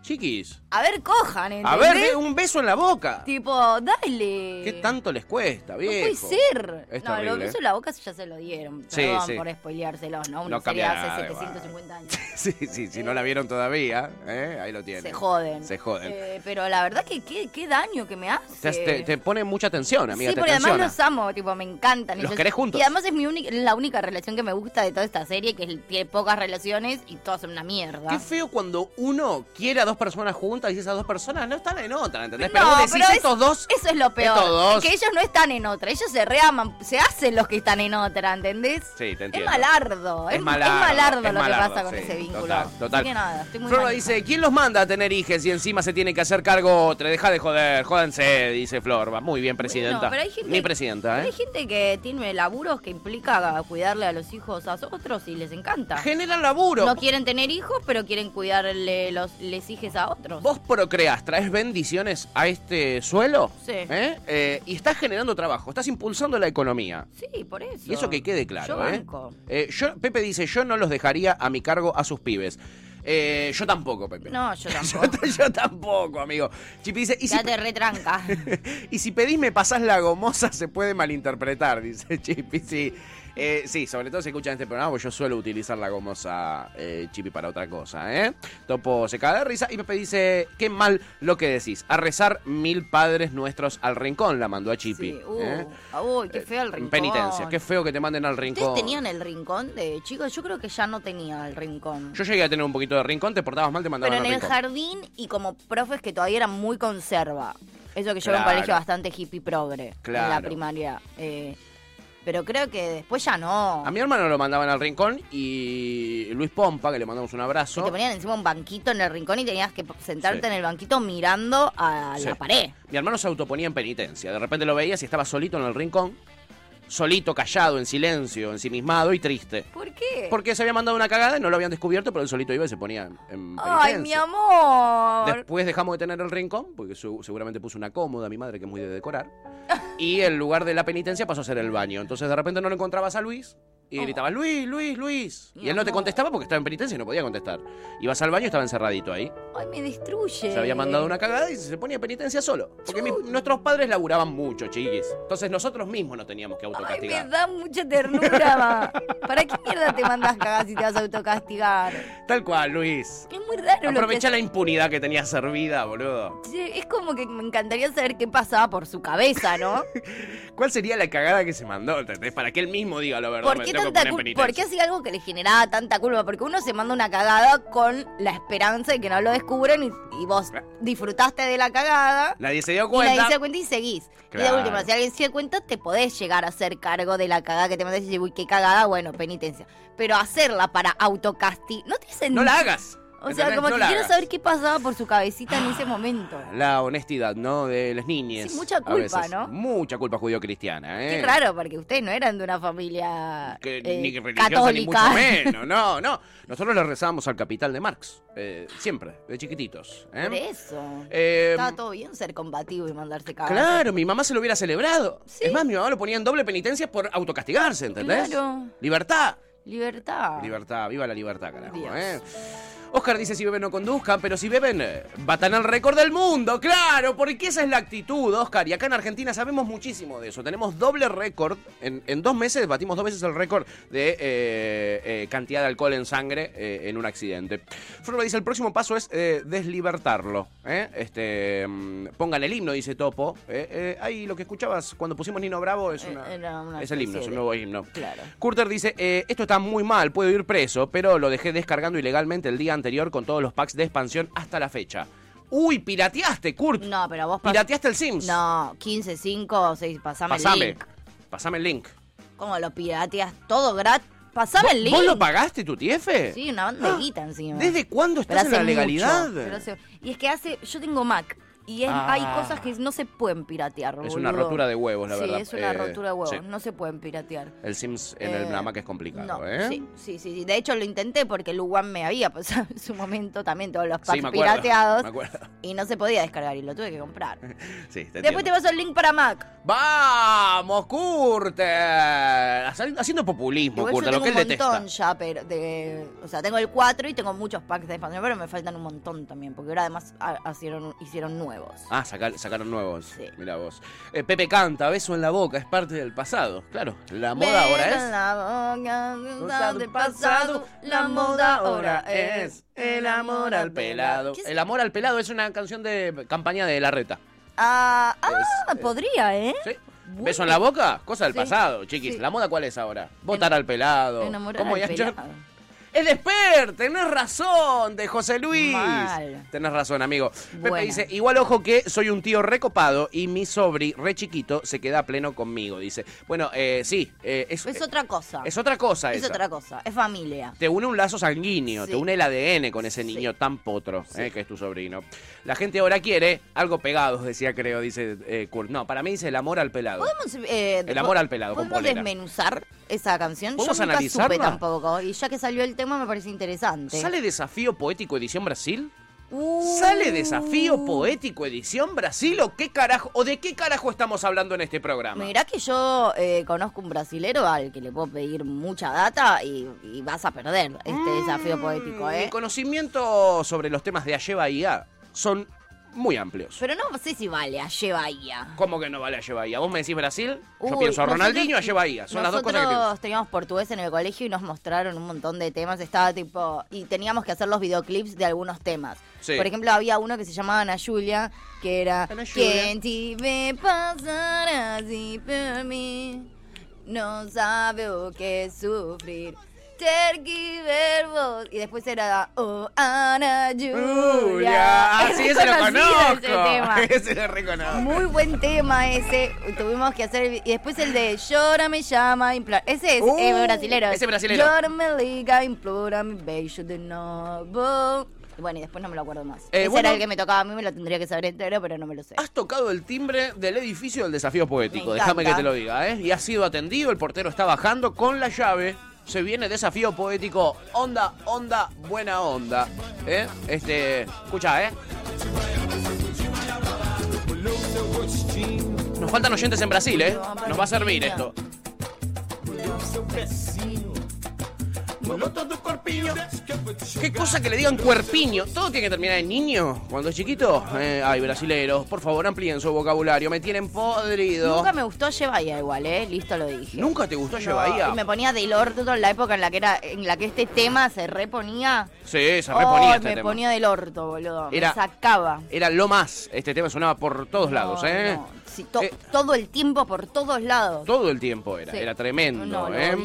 Chiquis, a ver, cojan, ¿entendés? a ver, ve un beso en la boca. Tipo, dale. ¿Qué tanto les cuesta, No viejo? puede ser. Es no, lo terrible. beso en la boca ya se lo dieron. Sí, Perdón sí. por spoileárselos, ¿no? Una No serie hace nada, 750 años. Sí, sí, si no la vieron todavía, ¿eh? ahí lo tienen. Se joden. Se joden. Eh, pero la verdad que qué, qué daño que me hace. Te, te- te pone mucha tensión, amiga, sí, te porque además tensiona. los amo, tipo, me encantan. Los Ellos- querés juntos. Y además es mi única, la única relación que me gusta de toda esta serie, que es- tiene pocas relaciones y todas son una mierda. Qué feo cuando uno quiere a dos personas juntas y esas dos personas no están en otra, ¿entendés? No, pero vos decís pero es- estos dos. Eso es lo peor. Estos dos. Que ellos no están en otra. Ellos se reaman. Se hacen los que están en otra, ¿entendés? Sí, te Es entiendo. malardo. Es, Es es malardo, malardo, lo malardo, que pasa con sí, ese vínculo. total, total. Así que nada, estoy muy Flora manija. dice, ¿quién los manda a tener hijes y encima se tiene que hacer cargo otra? Deja de joder, jódanse, dice Flor. Va muy bien, presidenta. Bueno, pero hay gente, Mi presidenta, ¿eh? Hay gente que tiene laburos que implica cuidarle a los hijos a otros y les encanta. Generan laburo. No quieren tener hijos, pero quieren cuidarle los les a otros. Vos procreás, traes bendiciones a este suelo Sí. ¿eh? Eh, y estás generando trabajo, estás impulsando la economía. Sí, por eso. Y eso que quede claro, Yo ¿eh? banco. Eh, yo- Pepe dice, yo no los dejaría a mi cargo a sus pibes. Eh, yo tampoco, Pepe. No, yo tampoco. yo tampoco, amigo. Chipi dice, ¿y si, Ya te retranca. y si pedís me pasás la gomosa se puede malinterpretar, dice Chipi. Sí, Eh, sí sobre todo si escuchan este programa, pues yo suelo utilizar la gomosa eh, Chipi para otra cosa, ¿eh? Topo se caga de risa y Pepe dice, qué mal lo que decís. A rezar mil padres nuestros al rincón, la mandó a Chipi. Sí, uh, ¿eh? Uy, qué feo el rincón. Penitencia, qué feo que te manden al rincón. ¿Ustedes tenían el rincón de chicos? Yo creo que ya no tenía el rincón. Yo llegué a tener un poquito de rincón, te portabas mal, te mandaban Pero en al el rincón. jardín y como profes que todavía eran muy conserva. Eso que yo era un Claro. colegio bastante hippie progre en Claro. la primaria. Eh, pero creo que después ya no. A mi hermano lo mandaban al rincón y Luis Pompa, que le mandamos un Y abrazo. te ponían encima un banquito en el rincón y tenías que sentarte Sí. en el banquito mirando a Sí. la pared. Mi hermano se autoponía en penitencia. De repente lo veías y estaba solito en el rincón, solito, callado, en silencio, ensimismado y triste. ¿Por qué? Porque se había mandado una cagada y no lo habían descubierto, pero él solito iba y se ponía en. Ay, mi amor. Después dejamos de tener el rincón, porque su- seguramente puso una cómoda, mi madre, que es muy de decorar. y el lugar de la penitencia pasó a ser el baño. Entonces de repente no lo encontrabas a Luis y gritabas, Luis, Luis, Luis. Y él no te contestaba porque estaba en penitencia y no podía contestar. Ibas al baño y estaba encerradito ahí. Ay, me destruye. Se había mandado una cagada y se ponía en penitencia solo. Porque nuestros padres laburaban mucho, chiquis. Entonces nosotros mismos nos teníamos que Ay, me autocastigar. da mucha ternura, ma. ¿Para qué mierda te mandas cagas si te vas a autocastigar? Tal cual, Luis. Es muy raro lo que Aprovecha la impunidad que tenías servida, boludo. Sí, Es como que me encantaría saber qué pasaba por su cabeza, ¿no? ¿Cuál sería la cagada que se mandó? ¿entendés? Para que él mismo diga la verdad. ¿Por me qué, tengo que tanta poner en cul- penitencia. ¿Por qué hacía algo que le generaba tanta culpa? Porque uno se manda una cagada con la esperanza de que no lo descubren y, y vos disfrutaste de la cagada. Nadie se dio Y cuenta. nadie se da cuenta y seguís. Y de última, si alguien se da cuenta, te podés llegar a hacer cargo de la cagada que te mandaste y decir, uy, qué cagada, bueno, penitencia. Pero hacerla para autocastigar, no te hacen No la hagas. O sea, como que quiero saber qué pasaba por su cabecita en ese momento. La honestidad, ¿no? De las niñas. Sí, mucha culpa, ¿no? Mucha culpa judío-cristiana, ¿eh? Qué raro, porque ustedes no eran de una familia que, eh, ni religiosa, católica. ni mucho menos. No, no. Nosotros le rezábamos al capital de Marx. Eh, siempre, de chiquititos. ¿eh? Por eso. Eh, Estaba todo bien ser combativo y mandarse cagar. Claro, mi mamá se lo hubiera celebrado. Es más, mi mamá lo ponía en doble penitencia por autocastigarse, ¿entendés? Claro. Libertad. Libertad. Libertad, viva la libertad, carajo. ¿eh? Oscar dice si beben no conduzcan, pero si beben, eh, batan el récord del mundo, claro, porque esa es la actitud, Oscar. Y acá en Argentina sabemos muchísimo de eso. Tenemos doble récord. En, dos meses batimos dos veces el récord de eh, eh, cantidad de alcohol en sangre en un accidente. Flor dice, el próximo paso es deslibertarlo. Este, mm, pongan el himno, dice Topo. ahí lo que escuchabas cuando pusimos Nino Bravo es, una, es el himno, es un nuevo himno. Claro. Curter dice, esto está muy mal, puedo ir preso, pero lo dejé descargando ilegalmente el día anterior con todos los packs de expansión hasta la fecha. Uy, pirateaste, Kurt. No, pero vos pirateaste el Sims. No, 15, 5, 6, pasame, el link. Pasame el link. ¿Cómo lo pirateas todo gratis? Pasame el link. ¿Vos lo pagaste tu tiefe? Sí, una bandeguita encima. ¿Desde cuándo estás en la legalidad? y es que hace, yo tengo Mac y hay ah. cosas que no se pueden piratear. Es una rotura de huevos, la verdad. Sí, es una eh, rotura de huevos. No se pueden piratear. El Sims en el Mac es complicado, ¿eh? Sí, sí, sí, De hecho, lo intenté porque el One me había pasado en su momento también todos los packs pirateados. Y no se podía descargar y lo tuve que comprar. sí, te Después te paso el link para Mac. ¡Vamos, Curter! Haciendo populismo, Curter, lo que él detesta. un montón ya, pero o sea, tengo el 4 y tengo muchos packs de expansión, pero me faltan un montón también, porque ahora además hicieron, hicieron nueve Ah, sacaron nuevos. Sí. Mira vos. Eh, Pepe canta, beso en la boca, es parte del pasado. Claro, la moda ahora es. la boca, del pasado, la moda ahora es. El amor al pelado. El amor al pelado es una canción de campaña de la reta. Ah, ah podría, ¿eh? Sí. ¿Beso en la boca? Cosa del pasado, chiquis. ¿La moda cuál es ahora? Votar al pelado. Enamorar al pelado. Es Desper, tenés razón, de José Luis. Mal. Tenés razón, amigo. Pepe dice, igual ojo que soy un tío recopado y mi sobri, re chiquito, se queda pleno conmigo. Dice, bueno, eh, sí. Eh, es, es otra cosa. Es otra cosa Es otra cosa, es familia. Te une un lazo sanguíneo, te une el ADN con ese niño tan potro, eh, que es tu sobrino. La gente ahora quiere algo pegado, decía creo, dice Kurt. No, para mí dice el amor al pelado. ¿Podemos, el amor al pelado, ¿podemos desmenuzar esa canción? Yo nunca supe tampoco. Y ya que salió el tema me parece interesante. ¿Sale Desafío Poético Edición Brasil? ¿Sale Desafío Poético Edición Brasil o qué carajo o de qué carajo estamos hablando en este programa? Mirá que yo eh, conozco un brasilero al que le puedo pedir mucha data y, vas a perder este mm, desafío poético, ¿eh? Mi conocimiento sobre los temas de Aye Bahía son muy amplios. Pero no sé si vale a Bahía. ¿Cómo que no vale a Bahía? Vos me decís Brasil, yo pienso a Ronaldinho y a Bahía. Son las dos cosas que Nosotros teníamos portugués en el colegio y nos mostraron un montón de temas. Estaba tipo. Y teníamos que hacer los videoclips de algunos temas. Por ejemplo, había uno que se llamaba Ana Julia, que era. ¿Quién te ve pasar así por mí? No sabe o qué sufrir verbos. Y después era Oh, Ana Julia. Así ese lo conozco. Ese, tema. ese lo reconozco. Muy buen tema ese. Tuvimos que hacer. Y después el de Llora me llama, implora. Ese es uh, brasilero. Ese brasilero. Llora me liga, implora mi beso de nuevo. Bueno, y después no me lo acuerdo más. Eh, ese era el que me tocaba a mí, me lo tendría que saber entero, pero no me lo sé. Has tocado el timbre del edificio del desafío poético, déjame que te lo diga, ¿eh? Y has sido atendido, el portero está bajando con la llave se viene desafío poético. Onda, onda, buena onda. ¿Eh? Este, escucha, ¿eh? Nos faltan oyentes en Brasil, ¿eh? Nos va a servir esto. Qué cosa que le digan cuerpiño. Todo tiene que terminar en niño. Cuando es chiquito. Eh, ay, brasileros, por favor amplíen su vocabulario. Me tienen podrido. Nunca me gustó Bahía igual, ¿eh? Listo lo dije. ¿Nunca te gustó no, Y me ponía del orto en la época en la que era en la que este tema se reponía. Sí, se reponía este me ponía del orto, boludo. Era, me sacaba. Era lo más. Este tema sonaba por todos lados, ¿eh? Eh, todo el tiempo por todos lados. Todo el tiempo era, era tremendo. ¿eh?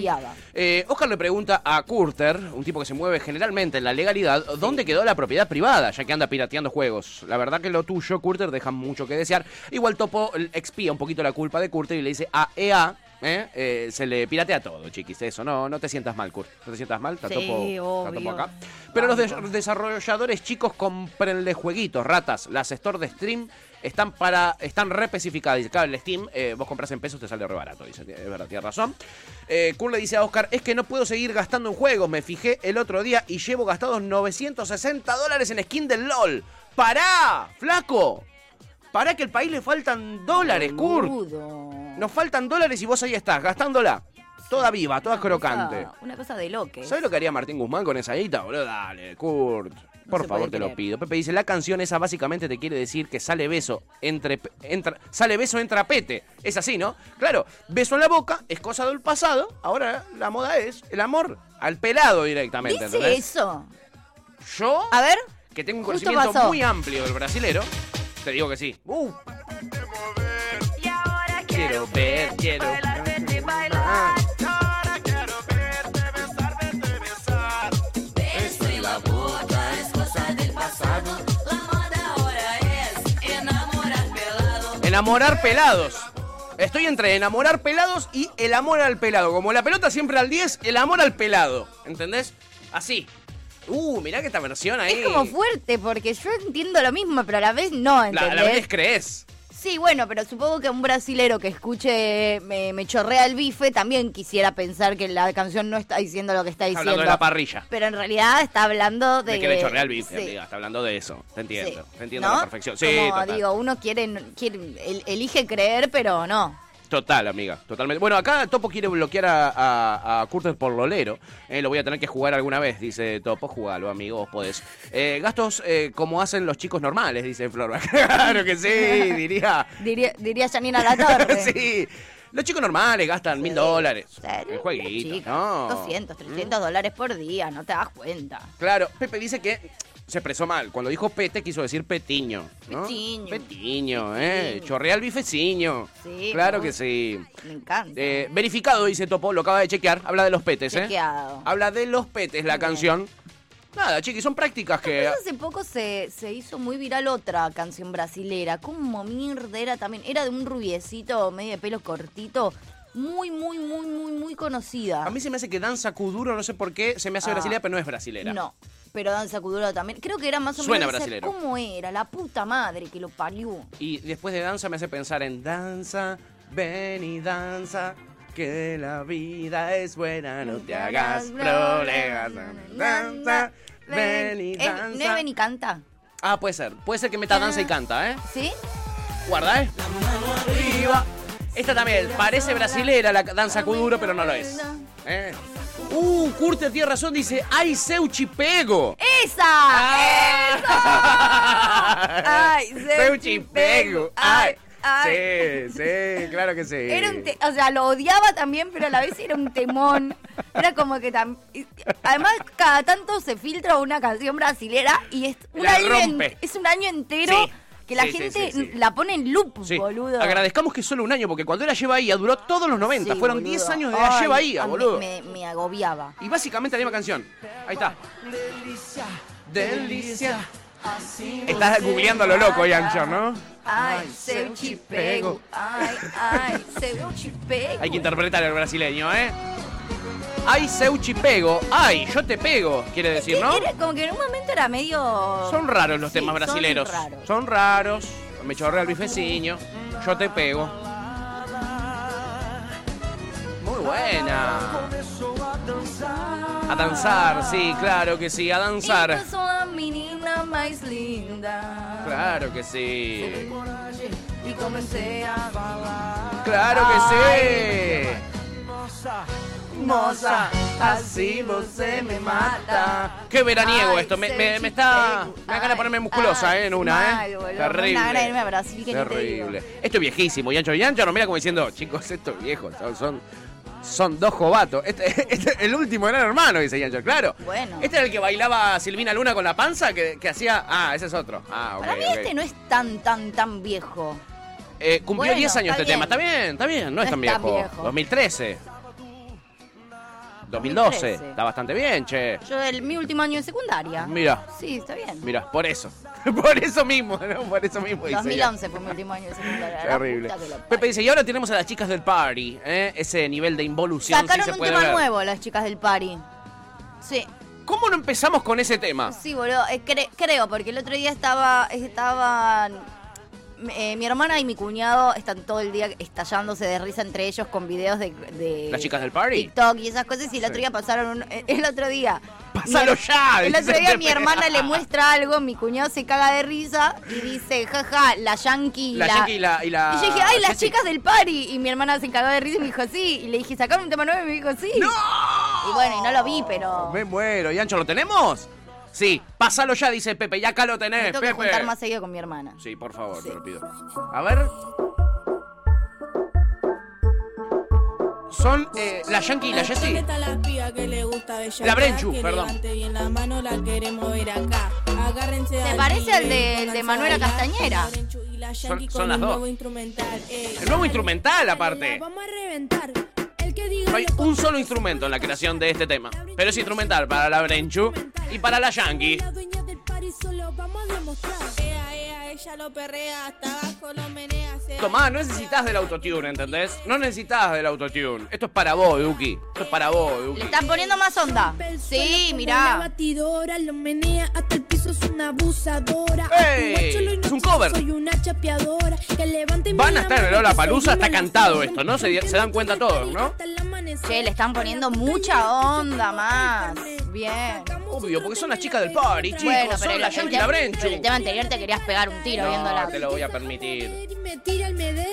¿eh? Oscar le pregunta a Curter, un tipo que se mueve generalmente en la legalidad, ¿dónde quedó la propiedad privada, ya que anda pirateando juegos? La verdad que lo tuyo, Curter, deja mucho que desear. Igual Topo expía un poquito la culpa de Curter y le dice a EA ¿eh? Eh, se le piratea todo, chiquis. Eso, no, no te sientas mal, Kurt. No te sientas mal, está Sí, topo- acá. Pero los desarrolladores chicos, comprenle jueguitos, ratas. Las store de Stream están para están re especificadas. Dice, claro, el Steam, eh, vos compras en pesos, te sale re barato. Dice, es verdad, tiene razón. Eh, Kurt le dice a Oscar, es que no puedo seguir gastando en juegos. Me fijé el otro día y llevo gastados 960 dólares en skin del LOL. ¡Pará, flaco! Pará que al país le faltan dólares, Kurt. Nos faltan dólares y vos ahí estás, gastándola. Toda viva, toda crocante. Una cosa de loque. ¿Sabes lo que haría Martín Guzmán con esa guita, boludo? Dale, Kurt. Por favor, te lo pido. Pepe dice, la canción esa básicamente te quiere decir que sale beso entre entra, sale beso entra pete. Es así, ¿no? Claro, beso en la boca es cosa del pasado. Ahora la moda es el amor al pelado directamente, Dice ¿entendés? eso. Yo, A ver. que tengo un conocimiento pasó. muy amplio del brasilero, te digo que sí. Uh, quiero ver, quiero Ah. Enamorar pelados. Estoy entre enamorar pelados y el amor al pelado. Como la pelota siempre al 10, el amor al pelado. ¿Entendés? Así. Uh, mirá que esta versión ahí. Es como fuerte, porque yo entiendo lo mismo, pero a la vez no, La, ¿entendés? la vez crees. Sí, bueno, pero supongo que un brasilero que escuche me, me chorrea el bife también quisiera pensar que la canción no está diciendo lo que está diciendo. hablando de la parrilla. Pero en realidad está hablando de... De que le chorrea el bife, sí, amiga. Está hablando de eso. Te entiendo. sí. Te entiendo a la perfección. Sí, Como total. digo, uno quiere, quiere el- elige creer, pero no. Total, amiga, totalmente. Bueno, acá Topo quiere bloquear a, a, a Curtis por lolero. Eh, lo voy a tener que jugar alguna vez, dice Topo. Jugalo, amigo, vos podés. Eh, gastos eh, como hacen los chicos normales, dice Flor. claro que sí, diría. Diría, diría Janina La Torre. sí. Los chicos normales gastan mil dólares jueguitos, Chica, ¿no? 200, 300 dólares por día, no te das cuenta. Claro, Pepe dice que se expresó mal. Cuando dijo pete, quiso decir petiño. ¿no? Petiño. Petiño, ¿eh? Chorrea bifeciño. Sí, Claro ¿no? que sí. Me encanta. Eh, verificado, dice Topo, lo acaba de chequear. Habla de los petes, ¿eh? Chequeado. Habla de los petes la Bien. canción. Nada, chiqui, son prácticas que. Hace poco se, se hizo muy viral otra canción brasilera, como mierda era también, era de un rubiecito medio de pelo cortito, muy, muy, muy, muy, muy conocida. A mí se me hace que danza Kuduro, no sé por qué, se me hace Ah. brasilera, pero no es brasilera. No, pero Danza Kuduro también. Creo que era más o Suena menos. brasilero. ¿Cómo era? La puta madre que lo parió. Y después de danza me hace pensar en danza, ven y danza, que la vida es buena, no te hagas problemas. Danza, ven y Eh, ¿No es danza. ven y canta? Ah, puede ser. Puede ser que meta danza y canta, ¿eh? ¿Sí? Guarda, ¿eh? Arriba. Esta también, parece brasilera la danza Kuduro, pero no lo es. ¿Eh? Uh, Curte tiene razón, dice, ¡ay, Seuchi pego! ¡Esa! ¡Ay, Seuchi pego! ¡Ay! ay. Sí, sí, claro que sí. Era un te- o sea, lo odiaba también, pero a la vez era un temón. Era como que tam- y- Además, cada tanto se filtra una canción brasilera y es un, La año, en- es un año entero Sí, que la sí, gente sí, sí. la pone en loop, Sí. boludo. Agradezcamos que es solo un año, porque cuando era Lleva Bahía duró todos los 90. Sí, Fueron boludo. 10 años de la Lleva Bahía, boludo. Me, me agobiaba. Y básicamente la misma canción. Ahí está. Delicia. Estás googleando a lo loco, Yancho, ¿no? Ay, seu te pego. Ay, ay, seu te pego. Hay que interpretar el brasileño, ¿eh? Ay, Seuchi pego. Ay, yo te pego, quiere decir, ¿no? era como que en un momento era medio. Son raros los Sí, temas son brasileros. raros. Son raros. Me chorrea el bifeciño. Yo te pego. Muy buena. A danzar, sí, claro que sí, a danzar. menina mais linda. Claro que sí. Y comencé a. Claro que sí. Moza, así você me mata. Qué veraniego Ay, esto. Me, se me- me está. Me da ganas de ponerme musculosa, ay, ¿eh? En una, ay, ¿eh? boludo, Terrible. me da ganas de irme a Brasil, que ni te Terrible. Esto es viejísimo. Yancho Yancho nos mira como diciendo, chicos, esto es viejo. Son, son, son dos jovatos. Este, este es el último gran hermano, dice Yancho. Claro. Bueno. Este era el que bailaba Silvina Luna con la panza, que, que hacía. Ah, ese es otro. Ah, ok. Para mí este no es tan, tan, tan viejo. Eh, cumplió Bueno, 10 años este tema. Está bien, está bien. No, es No tan es tan viejo. viejo. 2013. 2012. 2013. Está bastante bien, che. Yo, el, mi último año de secundaria. Mira. Sí, está bien. Mira, por eso. Por eso mismo, ¿no? Por eso mismo. dice 2011 fue mi último año de secundaria. Terrible. Pepe dice, y ahora tenemos a las chicas del party, ¿eh? Ese nivel de involución Sacaron sí se un puede tema ver. nuevo las chicas del party. Sí, ¿Cómo no empezamos con ese tema? sí, boludo. eh, cre- creo, porque el otro día estaba, estaban... eh, mi hermana y mi cuñado están todo el día estallándose de risa entre ellos con videos de, de ¿Las chicas del party? TikTok y esas cosas. Y el otro día pasaron un- eh, el otro día. Pásalo mi ya, El otro día mi hermana le muestra algo, mi cuñado se caga de risa y dice, jaja, la yankee. La Yankee y la- y la Y yo dije, ay, las Jessie". chicas del party. Y mi hermana se cagó de risa y me dijo, sí. Y le dije, sacaron un tema nuevo y me dijo, sí. ¡No! Y bueno, y no lo vi, pero. Me muero. ¿Y Ancho lo tenemos? Sí, pásalo ya, dice Pepe. Ya acá lo tenés, Me tengo que Pepe. juntar más seguido con mi hermana. Sí, por favor, Sí. te lo pido. A ver. Son eh, la Yankee y la Jessie. ¿Dónde está la piba que le gusta bellaquear? La Brenchu, que perdón. levante bien la mano, la queremos ver acá. Agárrense Se al parece al de- pónganse de a Manuela bailar. Castañera. La Brenchu y la Son- Yankee son con las un dos. nuevo instrumental. ey. El nuevo instrumental, aparte. Vamos a reventar. No hay un solo instrumento en la creación de este tema. Pero es instrumental para la Brenchu y para la Yankee. Ella lo perrea, hasta abajo lo menea. Tomá, no necesitas del autotune, ¿entendés? No necesitas del autotune. Esto es para vos, Duki. Esto es para vos, Le Duki. están poniendo más onda. Sí, La mirá. batidora lo menea hasta el piso, es una abusadora. Es un cover. Soy una chapeadora. Que levante Van a estar en que Palusa, está la cantado esto, ¿no? Se- se dan cuenta todos, ¿no? Che, le están poniendo mucha onda más. Bien. Obvio, porque son las chicas del party, chicos. Bueno, pero son el, la el Yankee y la tema- Brenchu. pero el tema anterior te querías pegar un tiro No, viéndola. te lo voy a permitir. Y me tira el medé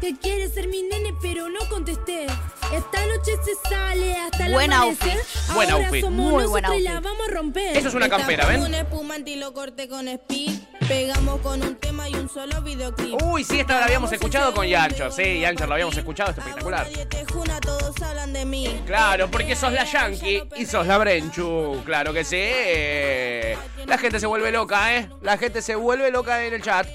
que quiere ser mi nene, pero no contesté. Esta noche se sale hasta el Buen outfit. Buen outfit. Muy buen la outfit. vamos a romper. Eso es una campera, ¿ven? Un espumante y lo corté con speed. Pegamos con un tema y un solo videoclip. Uy, sí, esta la habíamos escuchado con Yancho. Sí, Yancho lo habíamos escuchado, está espectacular. Nadie te juna, todos hablan de mí. Claro, porque sos la Yankee y sos la Brenchu. Claro que sí. La gente se vuelve loca, ¿eh? La gente se vuelve loca en el chat.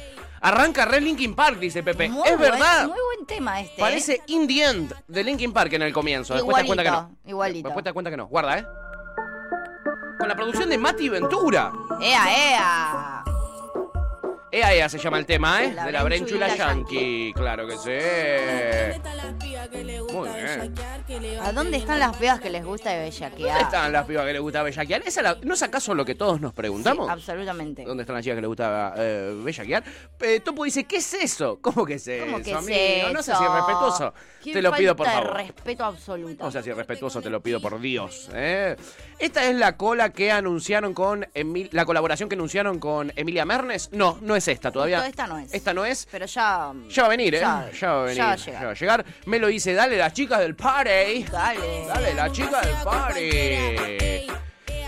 Arranca Red Linkin Park, dice Pepe. Muy es buen- verdad. Muy buen tema este. ¿eh? Parece In the End de Linkin Park en el comienzo. Después te das cuenta que no. Igualito, igualito. Después te das cuenta que no. Guarda, ¿eh? Con la producción de Mati Ventura. ¡Ea, ea! Ea Ea se llama el tema, ¿eh? La de la Brenchu Brenchu y la Yankee. Claro que ¿Dónde sí. Muy bien. bellaquear? ¿A dónde están la las pibas que les gusta de ¿Dónde bellaquear? están las pibas que les gusta bellaquear? ¿Esa la- ¿No es acaso lo que todos nos preguntamos? Sí, absolutamente. ¿Dónde están las chicas que les gusta eh, bellaquear? Eh, Topo dice, ¿qué es eso? ¿Cómo que es ¿Cómo eso, que es amigo? No sé si es respetuoso. Te lo pido por favor. respeto absoluto. No sé si es respetuoso, te lo pido por Dios. ¿eh? Esta es la cola que anunciaron con Emil- la colaboración que anunciaron con Emilia Mernes. No, no es esta todavía. Justo esta no es. Esta no es. Pero ya. Ya va a venir, ¿eh? Ya, Ya, va a venir. ya va a ya llegar. va a llegar. Me lo dice, dale, las chicas del party. Dale. Dale, la chica del party.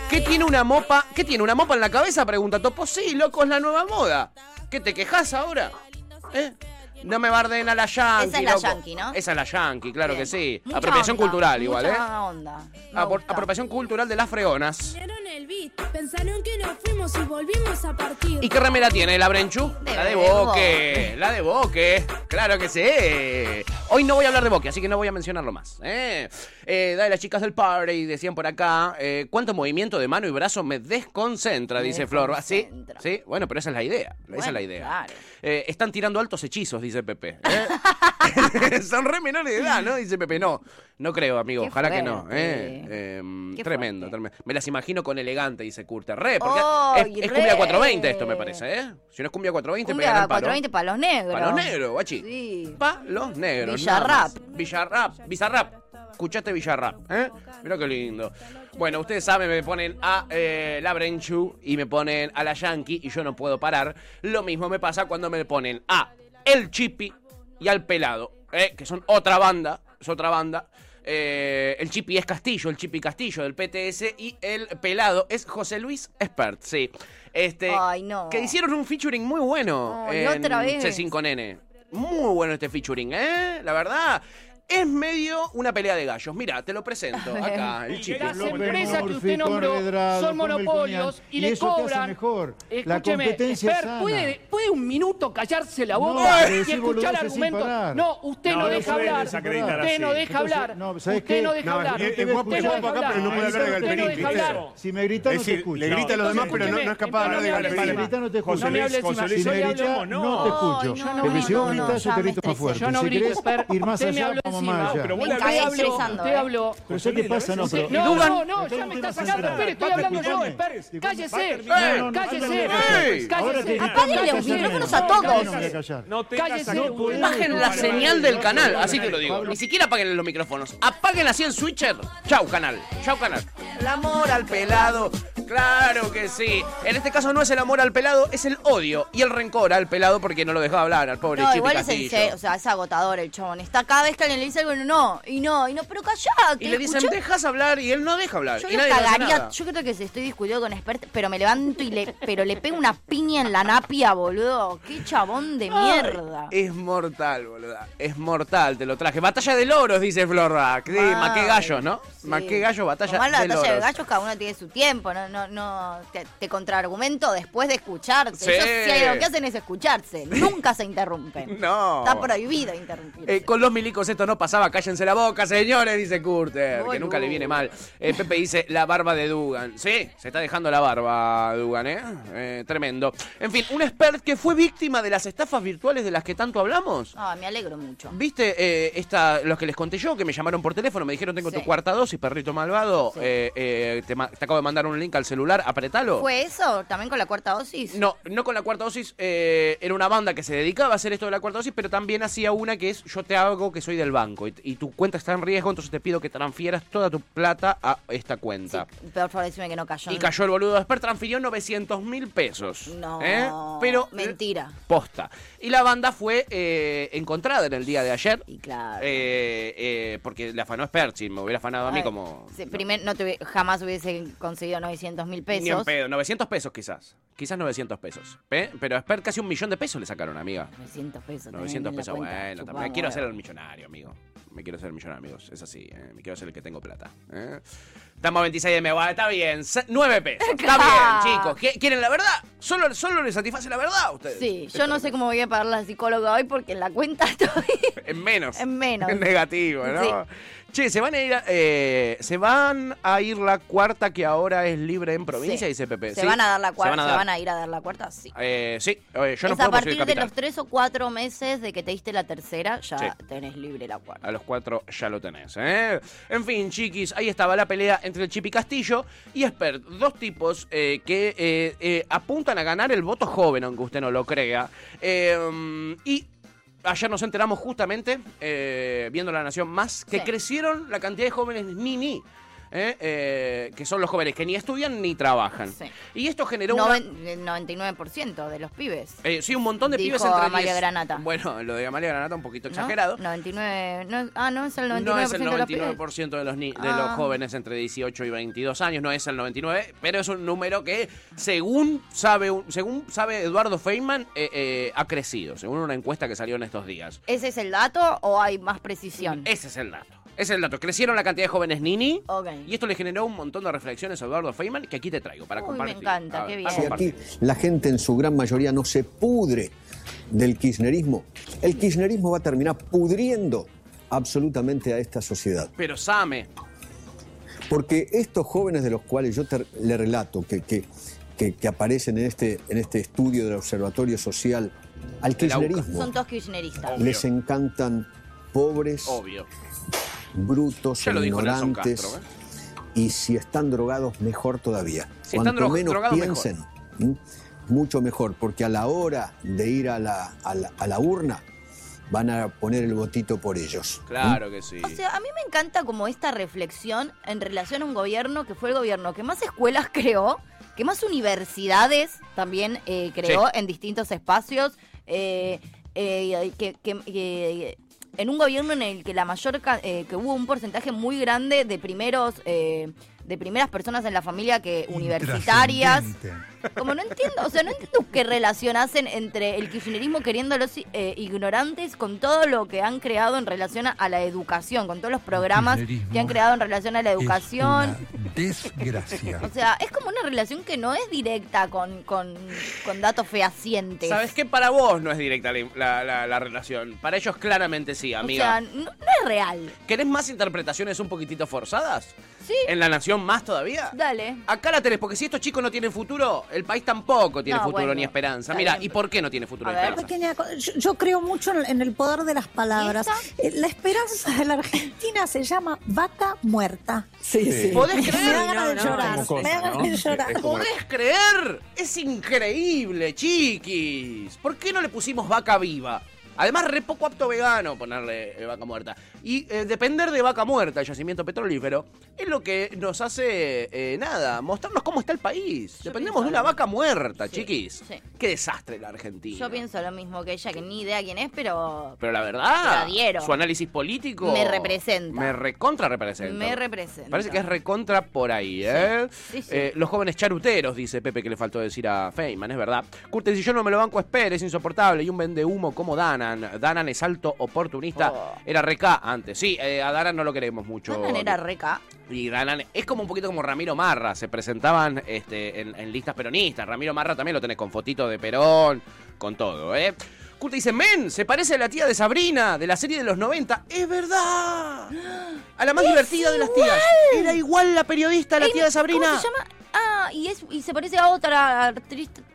¿Qué tiene una mopa? ¿Qué tiene una mopa en la cabeza? Pregunta Topo. Sí, loco, es la nueva moda. ¿Qué te quejas ahora? ¿Eh? No me barden a la Yankee. Esa es la loco. Yankee, ¿no? Esa es la Yankee, claro Bien. que sí. Mucha Apropiación onda, cultural igual, ¿eh? mucha onda. Me gusta. apropiación cultural de las fregonas. Vieron el beat, pensaron que nos fuimos y volvimos a partir. ¿Y qué remera tiene la Brenchu? De la de Boque. Boque. La de Boque. Claro que sí. Hoy no voy a hablar de Boque, así que no voy a mencionarlo más. ¿eh? Eh, dale, las chicas del party decían por acá, eh, ¿cuánto movimiento de mano y brazo me desconcentra? Me dice Flor. Ah, ¿Sí? desconcentra. sí, bueno, pero esa es la idea. esa es Bueno, la idea. claro. Eh, están tirando altos hechizos, dice Pepe. ¿eh? Son re menores de edad, ¿no? Dice Pepe. No, no creo, amigo. Qué Ojalá que no. ¿eh? Em, tremendo, tremendo. Me las imagino con elegante, dice Curter. Re, porque ¡Ay, es, es re! cumbia 420 esto, me parece, ¿eh? Si no es cumbia 420, pegan Cumbia el palo. 420 para los negros. Para los negros, guachi. Sí. Pa los negros. Villarrap. Villarrap. Bizarrap. Escuchaste Villarrap, ¿eh? Mira qué lindo. Bueno, ustedes saben, me ponen a eh, la Brenchu y me ponen a la Yankee y yo no puedo parar. Lo mismo me pasa cuando me ponen a El Chipi y al Pelado, ¿eh? que son otra banda, es otra banda. Eh, el Chipi es Castillo, el Chipi Castillo del PTS y el Pelado es José Luis Espert, sí. Este, Ay, no. Que hicieron un featuring muy bueno en otra vez. C5 Nene. Muy bueno este featuring, ¿eh? La verdad. Es medio una pelea de gallos. Mira, te lo presento acá, el chico. las empresas que usted nombró son monopolios y, Y le eso te hace cobran. mejor. La Escúcheme, competencia es Fer, sana. ¿puede, ¿puede un minuto callarse la boca y escuchar argumentos? No, usted no, No, no deja hablar. Usted no deja Entonces, hablar. no, ¿sabés usted qué? no deja No, hablar. es- es guapo, Usted es no guapo deja acá, pero no hablar. puede hablar de Galperín, hablar. Si me gritas Es no te escucho. le grita a los demás, pero no, es capaz de hablar de No me Si me Galperín. gritas no te escucho. No me hables José encima. Luis Si me gritas no te escucho. Porque si no, vos yo te grito más fuerte. Yo no Si grito, querés ir más allá, encima. más allá. pero vos Me hablás- Usted habló, estresando, usted ¿eh? habló. Pero ¿sabes qué pasa? No, pero... No, no, no, ya me está sacando. Espere, estoy hablando yo. cállese. Cállese. Cállese. te- Apáguenle los micrófonos no, a todos. no Cállese. Bajen la señal del canal, así te lo digo. Ni siquiera apaguen los micrófonos. Apaguen así el switcher. Chau, canal. Chau, canal. El amor al pelado. Claro que sí. En este caso no es el amor al pelado, es el odio y el rencor al pelado porque no lo dejaba hablar al pobre No, Chipi igual es en Castillo. serio, o sea, es agotador el chabón. Está cada vez que alguien le dice algo, no, y no, y no, pero callate. y le dicen, dejas hablar y él no deja hablar. Yo y nadie le cagaría, nada. yo creo que si estoy discutiendo con expert, pero me levanto y le, pero le pego una piña en la napia, boludo. Qué chabón de mierda. Es mortal, boluda. Es mortal, te lo traje. Batalla de loros, dice Florra. Sí, Ay, maqué gallo, ¿no? sí. Maqué gallo, batalla Tomar la de batalla de gallos, cada uno tiene su tiempo, no, no, no, te, te contraargumento después de escucharte. Sí. Ellos hay- lo que hacen es escucharse, nunca se interrumpen. No. Está prohibido interrumpirse. Eh, con los milicos esto no pasaba, cállense la boca, señores, dice Curter, que nunca le viene mal. Eh, Pepe dice la barba de Dugan. Sí, se está dejando la barba, Dugan, ¿eh? Eh, Tremendo. En fin, un expert que fue víctima de las estafas virtuales de las que tanto hablamos. Ah, me alegro mucho. ¿Viste eh, esta, los que les conté yo, que me llamaron por teléfono, me dijeron tengo Sí. tu cuarta dosis, perrito malvado? Sí. Eh, te, te acabo de mandar un link al celular, apretalo. ¿Fue eso también con la cuarta dosis? No, no con la cuarta dosis. era una banda que se dedicaba a hacer esto de la cuarta dosis, pero también hacía una que es yo te hago que soy del banco y, y tu cuenta está en riesgo, entonces te pido que transfieras toda tu plata a esta cuenta. Sí, por favor, decime que no cayó. Y cayó el boludo Esper, transfirió 900 mil pesos. No, ¿eh? Pero mentira. Posta. Y la banda fue eh, encontrada en el día de ayer. Y claro. eh, eh, porque le afanó Esper, si me hubiera afanado a mí como... primer- no te, jamás hubiese conseguido 900 mil Ni en pesos. pedo, 900 pesos quizás. Quizás 900 pesos. ¿eh? Pero a Esper casi un millón de pesos le sacaron, amiga. 900 pesos. 900 tenés en la pesos, bueno, también. Quiero hacer el millonario, amigo. Me quiero hacer el millonario, amigos. Es así, ¿eh? me quiero hacer el que tengo plata. ¿eh? Estamos a 26 de mes, está bien. 9 pesos. Está bien, chicos. ¿Qui- ¿Quieren la verdad? ¿Solo, solo les satisface la verdad a ustedes? Sí, yo no sé cómo voy a pagar la psicóloga hoy porque en la cuenta estoy. En menos. En menos. En negativo, ¿no? Sí. Che, se van a ir a, eh, se van a ir la cuarta que ahora es libre en provincia, Sí. dice Pepe. Se Sí, van a dar la se cuarta, van a se van a ir a dar la cuarta, sí. Eh, sí, eh, yo no es puedo a partir de los tres o cuatro meses de que te diste la tercera, ya Sí. tenés libre la cuarta. A los cuatro ya lo tenés, ¿eh? En fin, chiquis, ahí estaba la pelea entre el Chipi Castillo y Expert. Dos tipos que apuntan a ganar el voto joven, aunque usted no lo crea. Y ayer nos enteramos justamente, eh, viendo La Nación Más, que Sí. crecieron la cantidad de jóvenes ni ni. ¿Eh? Eh, que son los jóvenes que ni estudian ni trabajan. Sí. Y esto generó una- el 99% de los pibes. eh, sí, un montón de Dijo pibes entre Amalia 10. Granata. Bueno, lo de Amalia Granata un poquito ¿no? exagerado. 99, no, ah, no es el 99% No es el de los pibes. 99% de los, ni- de los Ah. jóvenes entre 18 y 22 años, no es el 99, pero es un número que, según sabe, un- según sabe Eduardo Feynman, eh, eh, ha crecido, según una encuesta que salió en estos días. ¿Ese es el dato o hay más precisión? Ese es el dato. Ese es el dato. Crecieron la cantidad de jóvenes nini. Y esto le generó un montón de reflexiones a Eduardo Feynman que aquí te traigo para Uy, me compartir. encanta, A ver, qué bien. Si aquí la gente en su gran mayoría no se pudre del kirchnerismo, el kirchnerismo va a terminar pudriendo absolutamente a esta sociedad. Pero Same, Porque estos jóvenes de los cuales yo te- le relato que, que, que- que aparecen en este, en este estudio del Observatorio Social, al kirchnerismo Son todos kirchneristas. Les encantan pobres, obvio. Brutos, Ya lo dijo Nelson ignorantes. Castro, ¿eh? Y si están drogados, mejor todavía. Si Cuanto menos drogados, piensen, mucho mejor, porque a la hora de ir a la, a la- a la urna van a poner el votito por ellos. Claro que sí. O sea, a mí me encanta como esta reflexión en relación a un gobierno que fue el gobierno que más escuelas creó, que más universidades también eh, creó Sí. en distintos espacios, eh, eh, que, que- que- en un gobierno en el que la mayor eh, que hubo un porcentaje muy grande de primeros eh, de primeras personas en la familia que universitarias. Como no entiendo, o sea, no entiendo qué relación hacen entre el kirchnerismo queriendo los eh, ignorantes con todo lo que han creado en relación a, la educación, con todos los programas que han creado en relación a la educación. desgracia. O sea, es como una relación que no es directa con, con, datos fehacientes. ¿Sabes qué? Para vos no es directa la, relación. Para ellos claramente sí, amiga. O sea, no, es real. ¿Querés más interpretaciones un poquitito forzadas? Sí. ¿En la nación más todavía? Dale. Acá la tenés, porque si estos chicos no tienen futuro, el país tampoco tiene futuro ni esperanza. Mira, ¿y por qué no tiene futuro ni esperanza? yo, creo mucho en el poder de las palabras. Eh, la esperanza de la Argentina se llama vaca muerta. Sí, sí. ¿Podés creer? Me da ganas de llorar. me da ganas de llorar. ¿Podés creer? Es increíble, chiquis. ¿Por qué no le pusimos vaca viva? Además, re poco apto vegano ponerle eh, vaca muerta. Y eh, depender de vaca muerta, yacimiento petrolífero, es lo que nos hace, eh, nada, mostrarnos cómo está el país. Dependemos de una vaca muerta, chiquis. Qué desastre la Argentina. Yo pienso lo mismo que ella, que ni idea quién es, pero... Pero la verdad, su análisis político... Me representa. Me recontra representa. Me representa. Parece que es recontra por ahí, ¿eh? los jóvenes charuteros, dice Pepe, que le faltó decir a Feynman, es verdad. Curtis, si yo no me lo banco, espere, es insoportable. Y un vende humo como Dana Danan. es alto oportunista. Oh. Era reca antes. Sí, eh, a Danan no lo queremos mucho. Danan era reca. Y Danan es como un poquito como Ramiro Marra. Se presentaban este, en, listas peronistas. Ramiro Marra también lo tenés con fotito de Perón, con todo, ¿eh? Curta dice, men, se parece a la tía de Sabrina, de la serie de los 90. ¡Es verdad! A la más divertida de las tías. Era igual la periodista, la tía de Sabrina. ¿Cómo se llama? Ah, y, es, y se parece a otra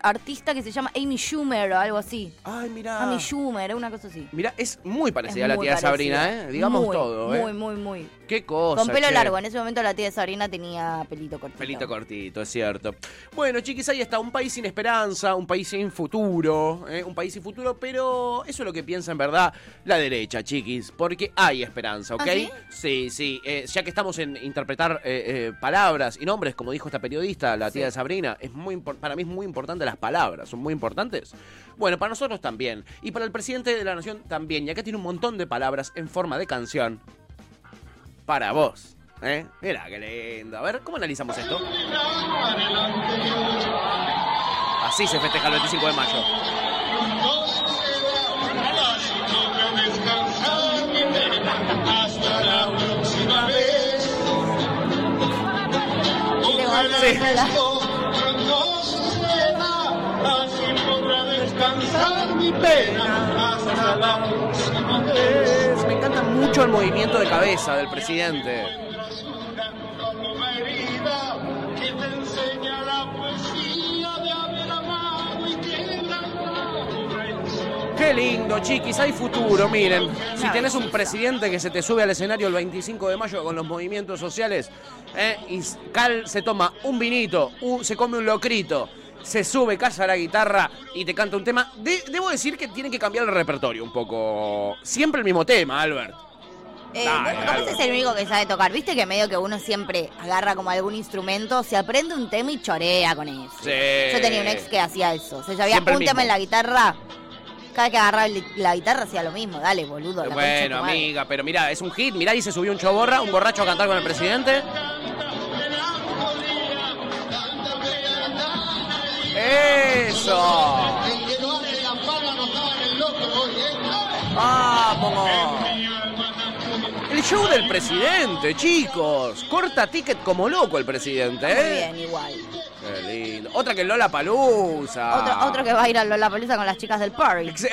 artista, que se llama Amy Schumer o algo así. Ay, mira. Amy Schumer, una cosa así. Mira, es muy parecida a la tía de Sabrina, ¿eh? Digamos todo, ¿eh? Muy, muy, muy. Qué cosa. Con pelo largo. En ese momento la tía de Sabrina tenía pelito cortito. Pelito cortito, es cierto. Bueno, chiquis, ahí está. Un país sin esperanza, un país sin futuro. ¿eh? Un país sin futuro, pero eso es lo que piensa en verdad la derecha, chiquis. Porque hay esperanza, ¿ok? ¿Ah, sí? sí, eh, ya que estamos en interpretar eh, palabras y nombres, como dijo esta periodista, la tía de Sabrina, es muy para mí es muy importante las palabras. Son muy importantes. Bueno, para nosotros también. Y para el presidente de la nación también. Y acá tiene un montón de palabras en forma de canción para vos. ¿Eh? Mira, qué lindo. A ver, ¿cómo analizamos esto? Así se festeja el 25 de mayo. Me encanta mucho el movimiento de cabeza del presidente. Qué lindo, chiquis, hay futuro, miren. Si tenés un presidente que se te sube al escenario el 25 de mayo con los movimientos sociales, eh, y Cal se toma un vinito, se come un locrito, se sube, calla la guitarra y te canta un tema. debo decir que tiene que cambiar el repertorio un poco. Siempre el mismo tema, Albert. Eh, es el único que sabe tocar. Viste que medio que uno siempre agarra como algún instrumento, se aprende un tema y chorea con eso. Yo tenía un ex que hacía eso. Sea, ya había un tema en la guitarra. Cada vez que agarraba la guitarra hacía lo mismo. Dale, boludo. bueno, amiga, pero mira, es un hit. Mirá, y se subió un choborra, un borracho a cantar con el presidente. ¡Eso! ¡Vamos! El show del presidente, chicos. Corta ticket como loco el presidente, ¿eh? Muy bien, igual. Qué lindo. Otra que Lola Palusa. Otro, otro que va a ir a Lola Palusa con las chicas del party. Sí.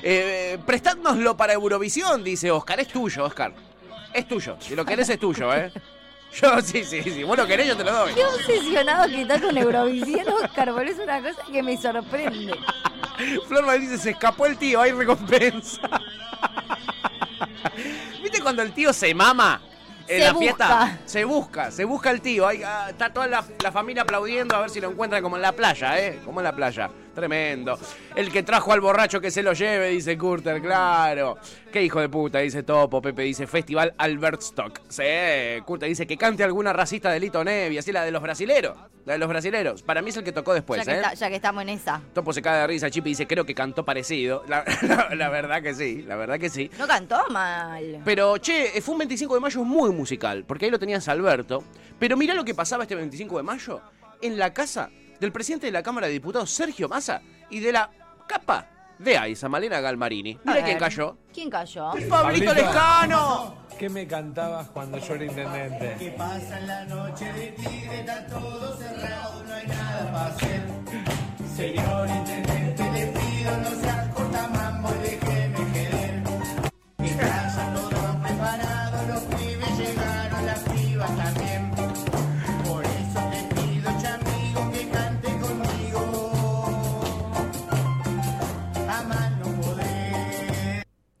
Eh, prestádnoslo para Eurovisión, dice Oscar. Es tuyo, Oscar. Es tuyo. Si lo querés, es tuyo, ¿eh? Yo sí, sí, sí. Bueno, querés, yo te lo doy. Qué obsesionado que está con Eurovisión, Oscar, por es una cosa que me sorprende. Flor dice, se escapó el tío, hay recompensa. ¿Viste cuando el tío se mama? En la fiesta se busca, se busca el tío. Ah, está toda la, familia aplaudiendo a ver si lo encuentran como en la playa, ¿eh? Como en la playa. Tremendo. El que trajo al borracho que se lo lleve, dice Curter, claro. Qué hijo de puta, dice Topo. Pepe dice Festival Albert Stock. Sí, Curter dice que cante alguna racista de Lito Nevi, así la de los brasileros. La de los brasileros. Para mí es el que tocó después, ya, que ¿eh? está- ya que estamos en esa. Topo se cae de risa, Chipi dice, creo que cantó parecido. La, la- la verdad que sí, la verdad que sí. No cantó mal. Pero, che, fue un 25 de mayo muy musical, porque ahí lo tenías Alberto. Pero mirá lo que pasaba este 25 de mayo en la casa del presidente de la Cámara de Diputados, Sergio Massa, y de la capa de AISA, Malena Galmarini. Mira quién cayó. ¿Quién cayó? Pablito Lescano. ¿Qué me cantabas cuando yo era intendente? pasa en la noche de tigre? Está todo cerrado, no hay nada para hacer. Señor intendente,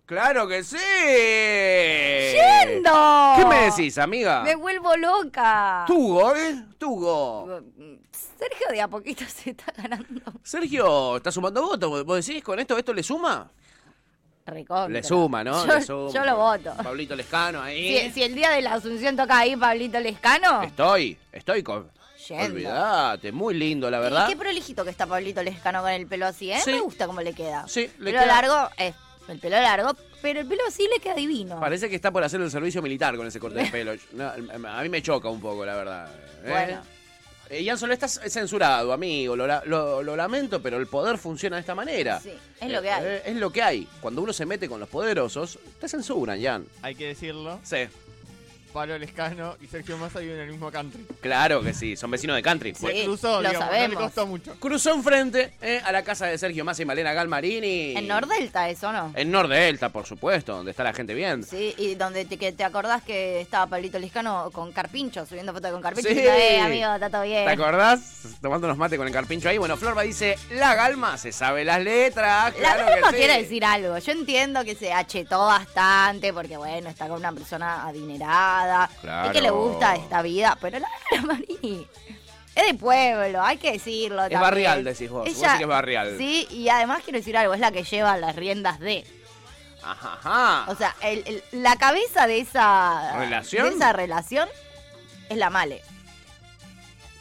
¡Claro que sí! ¡Yendo! ¿Qué me decís, amiga? Me vuelvo loca. Tugo, ¿eh? Tugo. Sergio de a poquito se está ganando. Sergio, ¿está sumando votos? ¿Vos decís con esto, esto le suma? Recontra. Le suma, ¿no? Yo, Le suma. yo lo voto. Pablito Lescano ahí. Si, si el día de la Asunción toca ahí Pablito Lescano. Estoy, estoy con... Yendo. Olvídate, muy lindo, la Y verdad. qué prolijito que está Pablito Lescano con el pelo así, ¿eh? Sí. Me gusta cómo le queda. Sí, le pelo queda- largo, es el pelo largo, pero el pelo así le queda divino. Parece que está por hacer el servicio militar con ese corte de pelo. No, a mí me choca un poco, la verdad. ¿eh? Bueno. Eh, Ian Solo estás censurado, amigo. Lo, lo- lo lamento, pero el poder funciona de esta manera. Sí, es lo que hay. Eh, es lo que hay. Cuando uno se mete con los poderosos, te censuran, Ian. Hay que decirlo. Sí. Pablo Lescano y Sergio Massa viven en el mismo country. Claro que sí, son vecinos de country. Sí, Bueno, cruzó, lo digamos, no sabemos. le costó mucho. Cruzó enfrente eh, a la casa de Sergio Massa y Malena Galmarini. En Nordelta eso, ¿no? En Nordelta, por supuesto, donde está la gente bien. Sí, y donde te, que te acordás que estaba Pablito Lescano con Carpincho, subiendo fotos con Carpincho. Sí. y eh, amigo, está todo bien. ¿Te acordás? Tomando unos mates con el carpincho ahí. Bueno, Florba dice, la Galma se sabe las letras. La claro Galma que sí. quiere decir algo. Yo entiendo que se achetó bastante porque, bueno, está con una persona adinerada. Claro. Y que le gusta esta vida. Pero la Galma Marini es de pueblo, hay que decirlo. Es también. barrial, decís vos. Vos Ella- decís que es barrial. Sí, y además quiero decir algo, es la que lleva las riendas de. Ajá, ajá. O sea, el- el- la cabeza de esa ¿Relación? de esa relación es la Male.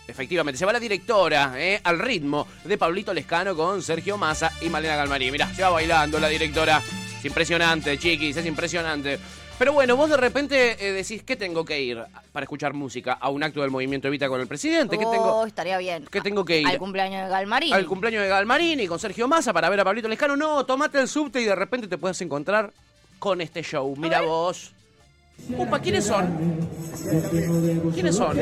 Efectivamente, se va la directora eh, al ritmo de Pablito Lescano con Sergio Massa y Malena Galmarini. Mirá, se va bailando la directora. Es impresionante, chiquis, es impresionante. Pero bueno, vos de repente eh, decís que tengo que ir para escuchar música a un acto del movimiento Evita con el presidente. Oh, tengo estaría bien. que tengo que ir Al cumpleaños de Galmarini. al cumpleaños de Galmarini con Sergio Massa para ver a Pablito Lescano. No, tomate el subte y de repente te puedes encontrar con este show. Mira vos. Upa, ¿quiénes son? ¿Quiénes son?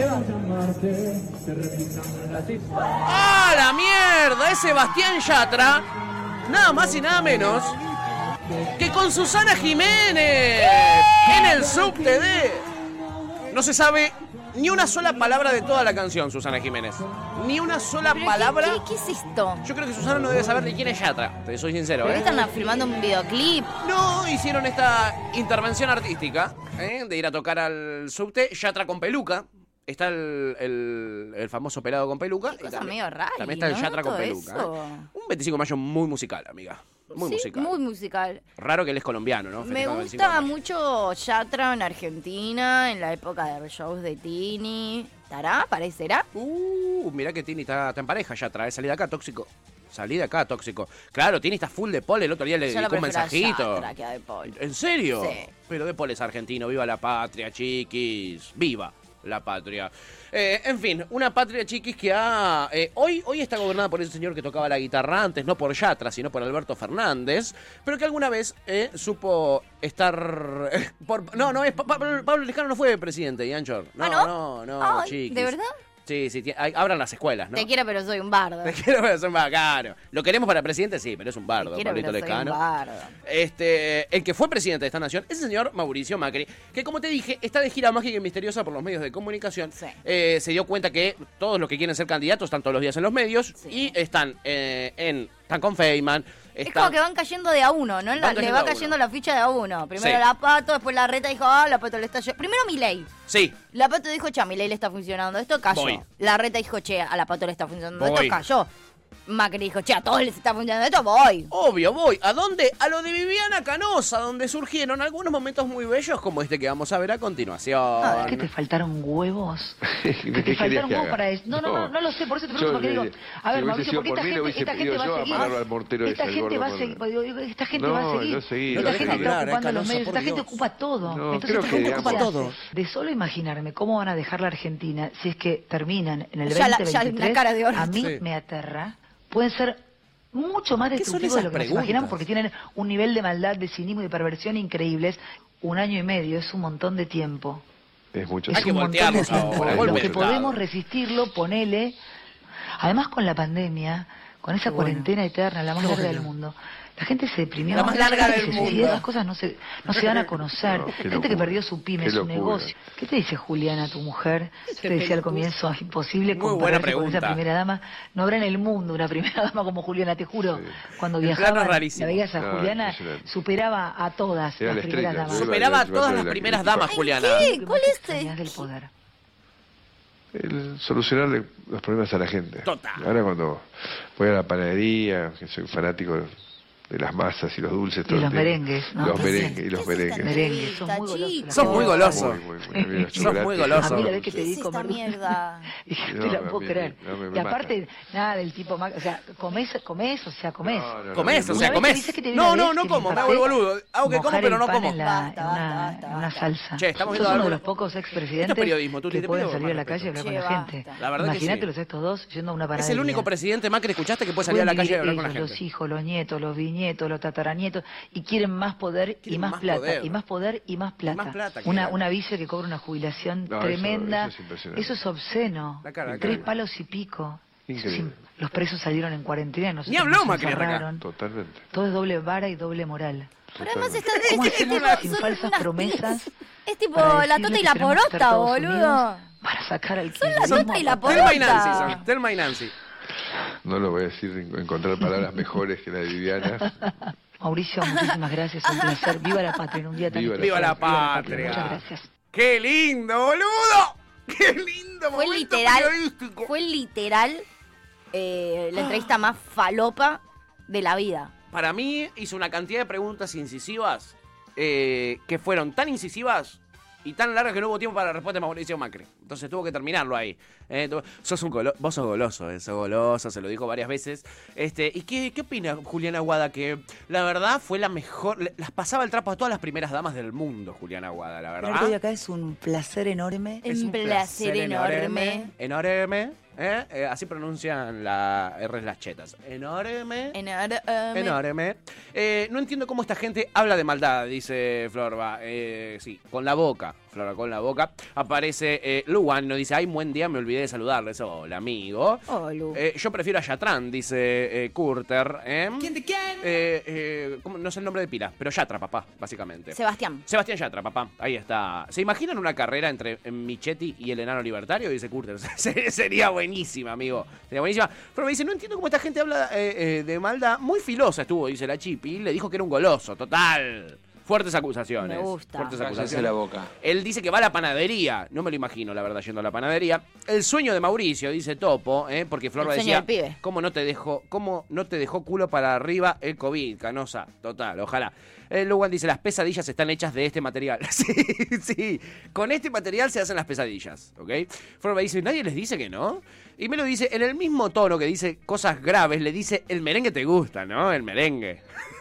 ¡Ah, la mierda! Es Sebastián Yatra. Nada más y nada menos que con Susana Jiménez en el subte de... No se sabe ni una sola palabra de toda la canción, Susana Jiménez. Ni una sola ¿Pero palabra. ¿qué, qué, qué es esto? Yo creo que Susana no debe saber ni quién es Yatra, te soy sincero, ¿Pero ¿eh? qué están filmando un videoclip? No, hicieron esta intervención artística ¿eh? de ir a tocar al subte, Yatra con peluca. Está el, el- el famoso pelado con peluca. y Cosa también, medio rara. también está el ¿no? Yatra con peluca. ¿eh? Un 25 de mayo muy musical, amiga. Muy Sí, musical. Muy musical. Raro que él es colombiano, ¿no? Me Festejando el 25 de gusta mucho Yatra en Argentina, en la época de shows de Tini. ¿Estará? ¿Aparecerá? Uh, mirá que Tini está, está en pareja, Yatra. ¿eh? Salí de acá, tóxico. Salí de acá, tóxico. Claro, Tini está full de Paul. El otro día le Yo dedicó un a mensajito. Yatra que a De Paul. ¿En serio? Sí. Pero De Paul es argentino. Viva la patria, chiquis. Viva la patria. Eh, en fin, una patria, chiquis, que ha... eh, hoy, hoy está gobernada por ese señor que tocaba la guitarra antes, no por Yatra, sino por Alberto Fernández, pero que alguna vez eh, supo estar... eh, por, no, no, es, Pa- Pa- Pablo Lescano no fue presidente, Yanchor. No, ¿Ah, no? no, no, Ay, chiquis. ¿De verdad? Sí, sí, hay- abran las escuelas, ¿no? Te quiero, pero soy un bardo. Te quiero, pero es un bacano. Lo queremos para presidente, sí, pero es un bardo, Te quiero, Pablito pero soy un Lescano. bardo. Este, el que fue presidente de esta nación es el señor Mauricio Macri, que como te dije, está de gira mágica y misteriosa por los medios de comunicación. Sí. Eh, se dio cuenta que todos los que quieren ser candidatos están todos los días en los medios y están eh, en están con Feynman. Es como que van cayendo de a uno, ¿no? La- le va cayendo la ficha de a uno. Primero Sí. la pato, después la reta dijo, ah, la pato le está Primero Milei. Sí, La pato dijo, che, a Milei le está funcionando esto, cayó. Voy. La reta dijo, che, a la pato le está funcionando Voy. esto, cayó. Macri dijo, che, a todos les está funcionando esto, voy. Obvio, voy. ¿A dónde? A lo de Viviana Canosa, donde surgieron algunos momentos muy bellos como este que vamos a ver a continuación. Ah, es que te faltaron huevos. ¿Qué te faltaron huevos haga? para eso. No, no, no, no lo sé, por eso te pregunto, porque digo, a ver, si Mauricio, porque por esta mí, gente, hubiese esta gente pedido va yo a a seguir. mortero Esta gente gordo va a seguir, esta gente va a No, seguir. no seguí, Esta no gente está ocupando eh, los medios, esta gente ocupa todo. No, Entonces esta gente ocupa todo. De solo imaginarme cómo van a dejar la Argentina si es que terminan en el Ya la- 2023, ya la cara de oro. a mí me aterra. Pueden ser mucho más ¿Qué son destructivos de lo que nos imaginamos porque tienen un nivel de maldad, de cinismo y de perversión increíbles. Un año y medio es un montón de tiempo. Es mucho. Es Hay que un montón de tiempo. ahora, Lo que podemos resistirlo, ponele. Además con la pandemia, con esa cuarentena eterna, la más larga bueno. del mundo. La gente se deprimió. La más La larga gente del se mundo. suicidó, Las cosas no se, no se dan a conocer. No, gente que perdió su pyme, su negocio. ¿Qué te dice Juliana, tu mujer? Yo te decía al comienzo, es imposible Muy buena compararse con esa primera dama. No habrá en el mundo una primera dama como Juliana, te juro. Cuando El plano viajaba, la veías a No, Juliana, superaba a todas Era las la primeras estrella, damas. Superaba a todas las la primeras damas, Juliana. ¿Qué? ¿Cuál es del poder. El solucionarle los problemas a la gente. Total. Ahora cuando voy a la panadería, que soy fanático de las masas y los dulces. Y todo el los merengues, ¿no? Los ¿Qué merengues es- y los es merengues. Merengue, sos muy Tachita. goloso. Sos muy goloso. Muy, muy, muy, muy, los Sos muy chocolates. goloso. A mí la vez que ¿Qué te es di comer mierda? Y No, la puedo creer. no, me- me y aparte, nada del tipo, o sea, comés, comés, o sea, comés. No, no, no, Comés, o sea, comés. No, no, no como, me hago el boludo. Hago que como, pero no como. En, una, salsa. Che, estamos viendo uno de los pocos expresidentes es que pueden salir a la más calle y hablar con la gente. Imagínate los estos dos yendo a una Es panadería. el único presidente Macri, ¿escuchaste que puede salir a la calle y hablar con la gente? Los hijos, los nietos, los bisnietos, los tataranietos, y quieren más poder y Quieren más, más plata, poder. y más poder y más plata. más plata una, una villa que cobra una jubilación No, eso- tremenda. eso es impresionante. Eso es obsceno. La cara, la Tres cara. palos y pico. Los presos salieron en cuarentena, Ni habló Macri. Totalmente. Todo es doble vara y doble moral. Pero además están ¿Cómo es, es tipo, sin son falsas promesas Es tipo la tota y la porota, boludo. unidos Para sacar al Son la tota y la a patada. Telma y porota. Nancy son. Telma y Nancy. No lo voy a decir, en- encontrar palabras mejores que la de Viviana. Mauricio, muchísimas gracias, un placer. Viva la patria en un día tan Viva la Viva la patria. Muchas gracias. ¡Qué lindo, boludo! ¡Qué lindo Fue literal, fue literal eh, la entrevista más falopa de la vida. Para mí hizo una cantidad de preguntas incisivas eh, que fueron tan incisivas y tan largas que no hubo tiempo para la respuesta de Mauricio Macri. Entonces tuvo que terminarlo ahí. Eh, sos un golo- vos sos goloso, eh, sos goloso, se lo dijo varias veces. Este, ¿Y qué, qué opina Juliana Aguada? Que la verdad fue la mejor, le- las pasaba el trapo a todas las primeras damas del mundo, Juliana Aguada, la verdad. Hoy acá es un placer enorme. Es Un placer enorme. Enorme. ¿eh? Eh, así pronuncian la R las chetas. Enorme. Enorme. Enorme. Eh, no entiendo cómo esta gente habla de maldad, dice Florba. Eh, sí, con la boca. Florba, con la boca. Aparece eh, Luan, nos dice, ay, buen día, me olvidé de saludarles. Hola, amigo. Oh, Lu. Eh, yo prefiero a Yatran, dice eh, Kurter. ¿eh? ¿Quién de quién? Eh, eh, ¿cómo? No sé el nombre de pila, pero Yatra, papá, básicamente. Sebastián. Sebastián Yatra, papá. Ahí está. ¿Se imaginan una carrera entre Michetti y el enano libertario? Dice Curter. Se- Sería buenísima, amigo. Sería buenísima. Pero me dice, no entiendo cómo esta gente habla eh, eh, de maldad. Muy filosa estuvo, dice la Chipi. Le dijo que era un goloso, total. Fuertes acusaciones. Me gusta. Fuertes acusaciones. la boca. Él dice que va a la panadería. No me lo imagino, la verdad, yendo a la panadería. El sueño de Mauricio, dice Topo, ¿eh? porque Flor El decía, pibe. ¿cómo no te dejó, cómo no te dejó culo para arriba el COVID, Canosa? Total, ojalá. El Lugan dice, las pesadillas están hechas de este material. sí, sí. Con este material se hacen las pesadillas, ¿ok? Flor dice, nadie les dice que no. Y me lo dice en el mismo tono que dice cosas graves, le dice, el merengue te gusta, ¿no? El merengue.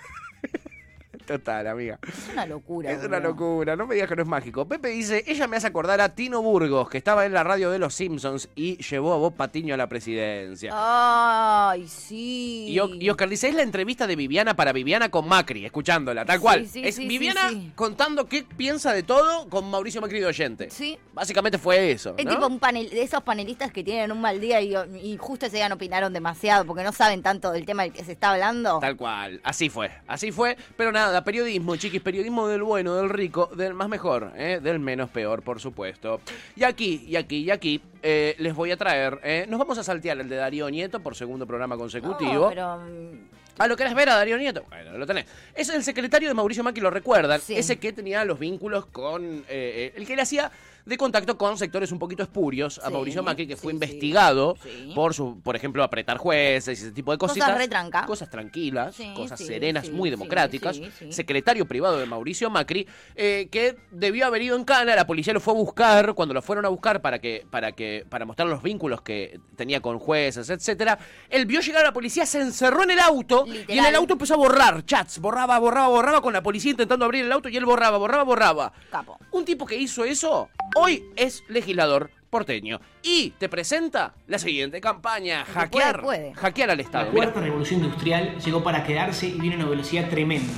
Total, amiga. Es una locura. Es una locura, no me digas que no es mágico. Pepe dice, ella me hace acordar a Tino Burgos, que estaba en la radio de los Simpsons y llevó a Bob Patiño a la presidencia. Ay, sí. Y, O- y Oscar dice, es la entrevista de Viviana para Viviana con Macri, escuchándola, tal cual. sí, es sí, Viviana contando qué piensa de todo con Mauricio Macri de oyente. Sí. Básicamente fue eso. Es tipo un panel de esos panelistas que tienen un mal día y, y justo ese día no opinaron demasiado porque no saben tanto del tema del que se está hablando. Tal cual, así fue, así fue. Pero nada, periodismo, chiquis, periodismo del bueno, del rico, del más mejor, ¿eh? del menos peor, por supuesto. Y aquí, y aquí, y aquí, eh, les voy a traer, ¿eh? nos vamos a saltear el de Darío Nieto por segundo programa consecutivo. No, pero mm, Ah, ¿lo querés ver a Darío Nieto? Bueno, lo tenés. Es el secretario de Mauricio Macri, lo recuerdan. Sí. Ese que tenía los vínculos con... eh, el que le hacía de contacto con sectores un poquito espurios a Sí, Mauricio Macri, que fue sí, investigado Sí. por su, por ejemplo, apretar jueces y ese tipo de Cosas cositas. retranca. Cosas tranquilas, cosas serenas, muy democráticas. Secretario privado de Mauricio Macri, eh, que debió haber ido en cana, la policía lo fue a buscar, cuando lo fueron a buscar para que, para que, para mostrar los vínculos que tenía con jueces, etcétera, él vio llegar a la policía, se encerró en el auto y en el auto empezó a borrar chats, borraba, borraba, borraba con la policía intentando abrir el auto y él borraba, borraba, borraba. Capo. Un tipo que hizo eso hoy es legislador porteño y te presenta la siguiente campaña, hackear, puede, puede. hackear al Estado. La Mira. cuarta revolución industrial llegó para quedarse y viene a una velocidad tremenda.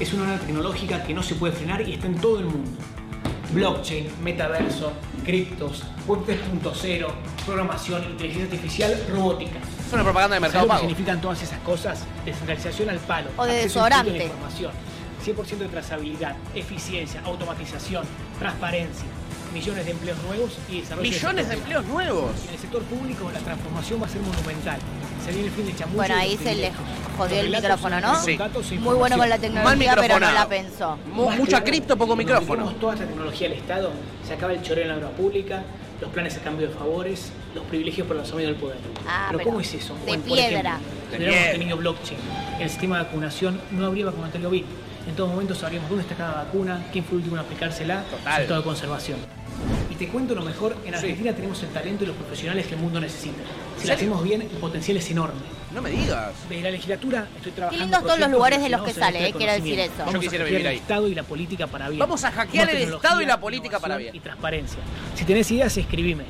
Es una ola tecnológica que no se puede frenar y está en todo el mundo. Blockchain, metaverso, criptos, web 3.0, programación, inteligencia artificial, robótica. Es una propaganda de ¿Sabes Mercado Pago. significan todas esas cosas? Descentralización al palo. O de desodorante. la información, 100% de trazabilidad, eficiencia, automatización, transparencia, millones de empleos nuevos y desarrollo Millones de empleos nuevos. en el sector público la transformación va a ser monumental. Se viene el fin de chamuyo. Bueno, ahí se le jodió el micrófono, ¿no? datos e Muy bueno con la tecnología, pero no la pensó. Más mucha claro, cripto, poco micrófono. metemos toda esta tecnología al Estado, se acaba el choreo en la obra pública, los planes a cambio de favores, los privilegios por los amigos del poder. Ah, pero, pero ¿cómo es eso? de Bueno, por piedra. ejemplo, De si piedra. tenido blockchain en el sistema de vacunación, no habría vacunatorio COVID. En todo momento sabríamos dónde está cada vacuna, quién fue el último en aplicársela, Total. estado de conservación. Te cuento lo mejor, en Argentina tenemos el talento y los profesionales que el mundo necesita. Si lo hacemos bien, el potencial es enorme. No me digas. De la legislatura estoy trabajando. lindos todos los lugares de los que sale, al eh, quiero decir eso. Vamos Yo quisiera a hackear vivir ahí. el Estado y la política para bien. Vamos a hackear el Estado y la política para bien. Y transparencia. Si tenés ideas, escribime.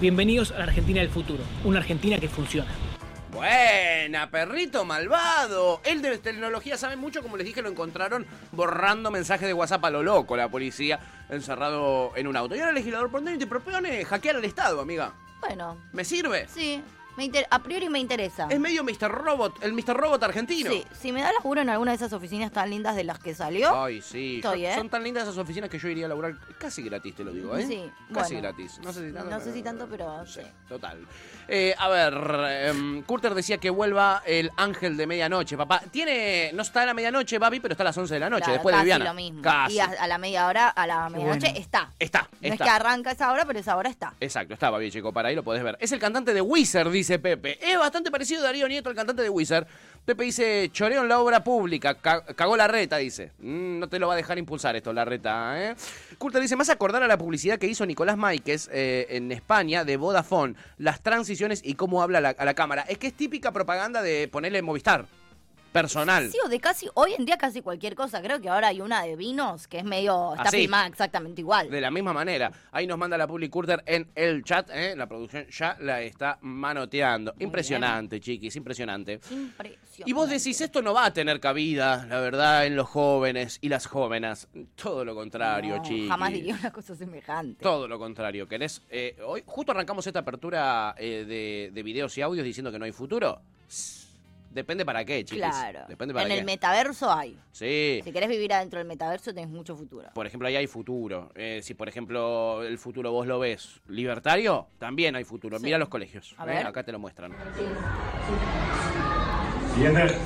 Bienvenidos a la Argentina del futuro. Una Argentina que funciona. Buena, perrito malvado. Él de tecnología sabe mucho, como les dije, lo encontraron borrando mensajes de WhatsApp a lo loco, la policía, encerrado en un auto. Y ahora el legislador porteño te propone hackear al Estado, amiga. Bueno, ¿Me sirve? sí, me inter- a priori me interesa. Es medio Mr. Robot, el Mr. Robot argentino. Sí, si me da laburo en alguna de esas oficinas tan lindas de las que salió. Ay, sí. Estoy, Son- ¿eh? Son tan lindas esas oficinas que yo iría a laburar casi gratis, te lo digo, ¿eh? Sí, Casi bueno. gratis. No sé si tanto. No sé pero- si tanto, pero sí. Total. Eh, a ver, em, Curter decía que vuelva el ángel de medianoche, papá. Tiene, no está a la medianoche, papi, pero está a las 11 de la noche, Claro, después de casi Viviana. lo mismo. Casi. Y a, a la media hora, a la medianoche bueno. está. Está, No es está. que arranca esa hora, pero esa hora está. Exacto, estaba bien, chico, para ahí lo podés ver. Es el cantante de Wizard, dice Pepe. Es bastante parecido a Darío Nieto, el cantante de Wizard. Pepe dice, choreo en la obra pública, ca- cagó la reta, dice. Mm, no te lo va a dejar impulsar esto, la reta, ¿eh? Curta dice, más acordar a la publicidad que hizo Nicolás Máiquez eh, en España de Vodafone, las transiciones y cómo habla a la, a la cámara. Es que es típica propaganda de ponerle Movistar, personal. Sí, o de casi, hoy en día casi cualquier cosa. Creo que ahora hay una de vinos que es medio, está Así. filmada exactamente igual. De la misma manera. Ahí nos manda la Public Curter en el chat, ¿eh? La producción ya la está manoteando. impresionante, chiquis, impresionante. Impresionante. Y vos decís, esto no va a tener cabida, la verdad, en los jóvenes y las jóvenes. Todo lo contrario, No, chiquis. Jamás diría una cosa semejante. Todo lo contrario. ¿Querés? eh, hoy justo arrancamos esta apertura eh, de, de videos y audios diciendo que no hay futuro. Depende para qué, chiquis. Claro. Depende para En qué. el metaverso hay. Sí. Si querés vivir adentro del metaverso, tenés mucho futuro. Por ejemplo, ahí hay futuro. Eh, si, por ejemplo, el futuro vos lo ves libertario, también hay futuro. Sí. Mira los colegios. A ¿eh? ver. Acá te lo muestran. Siguiente.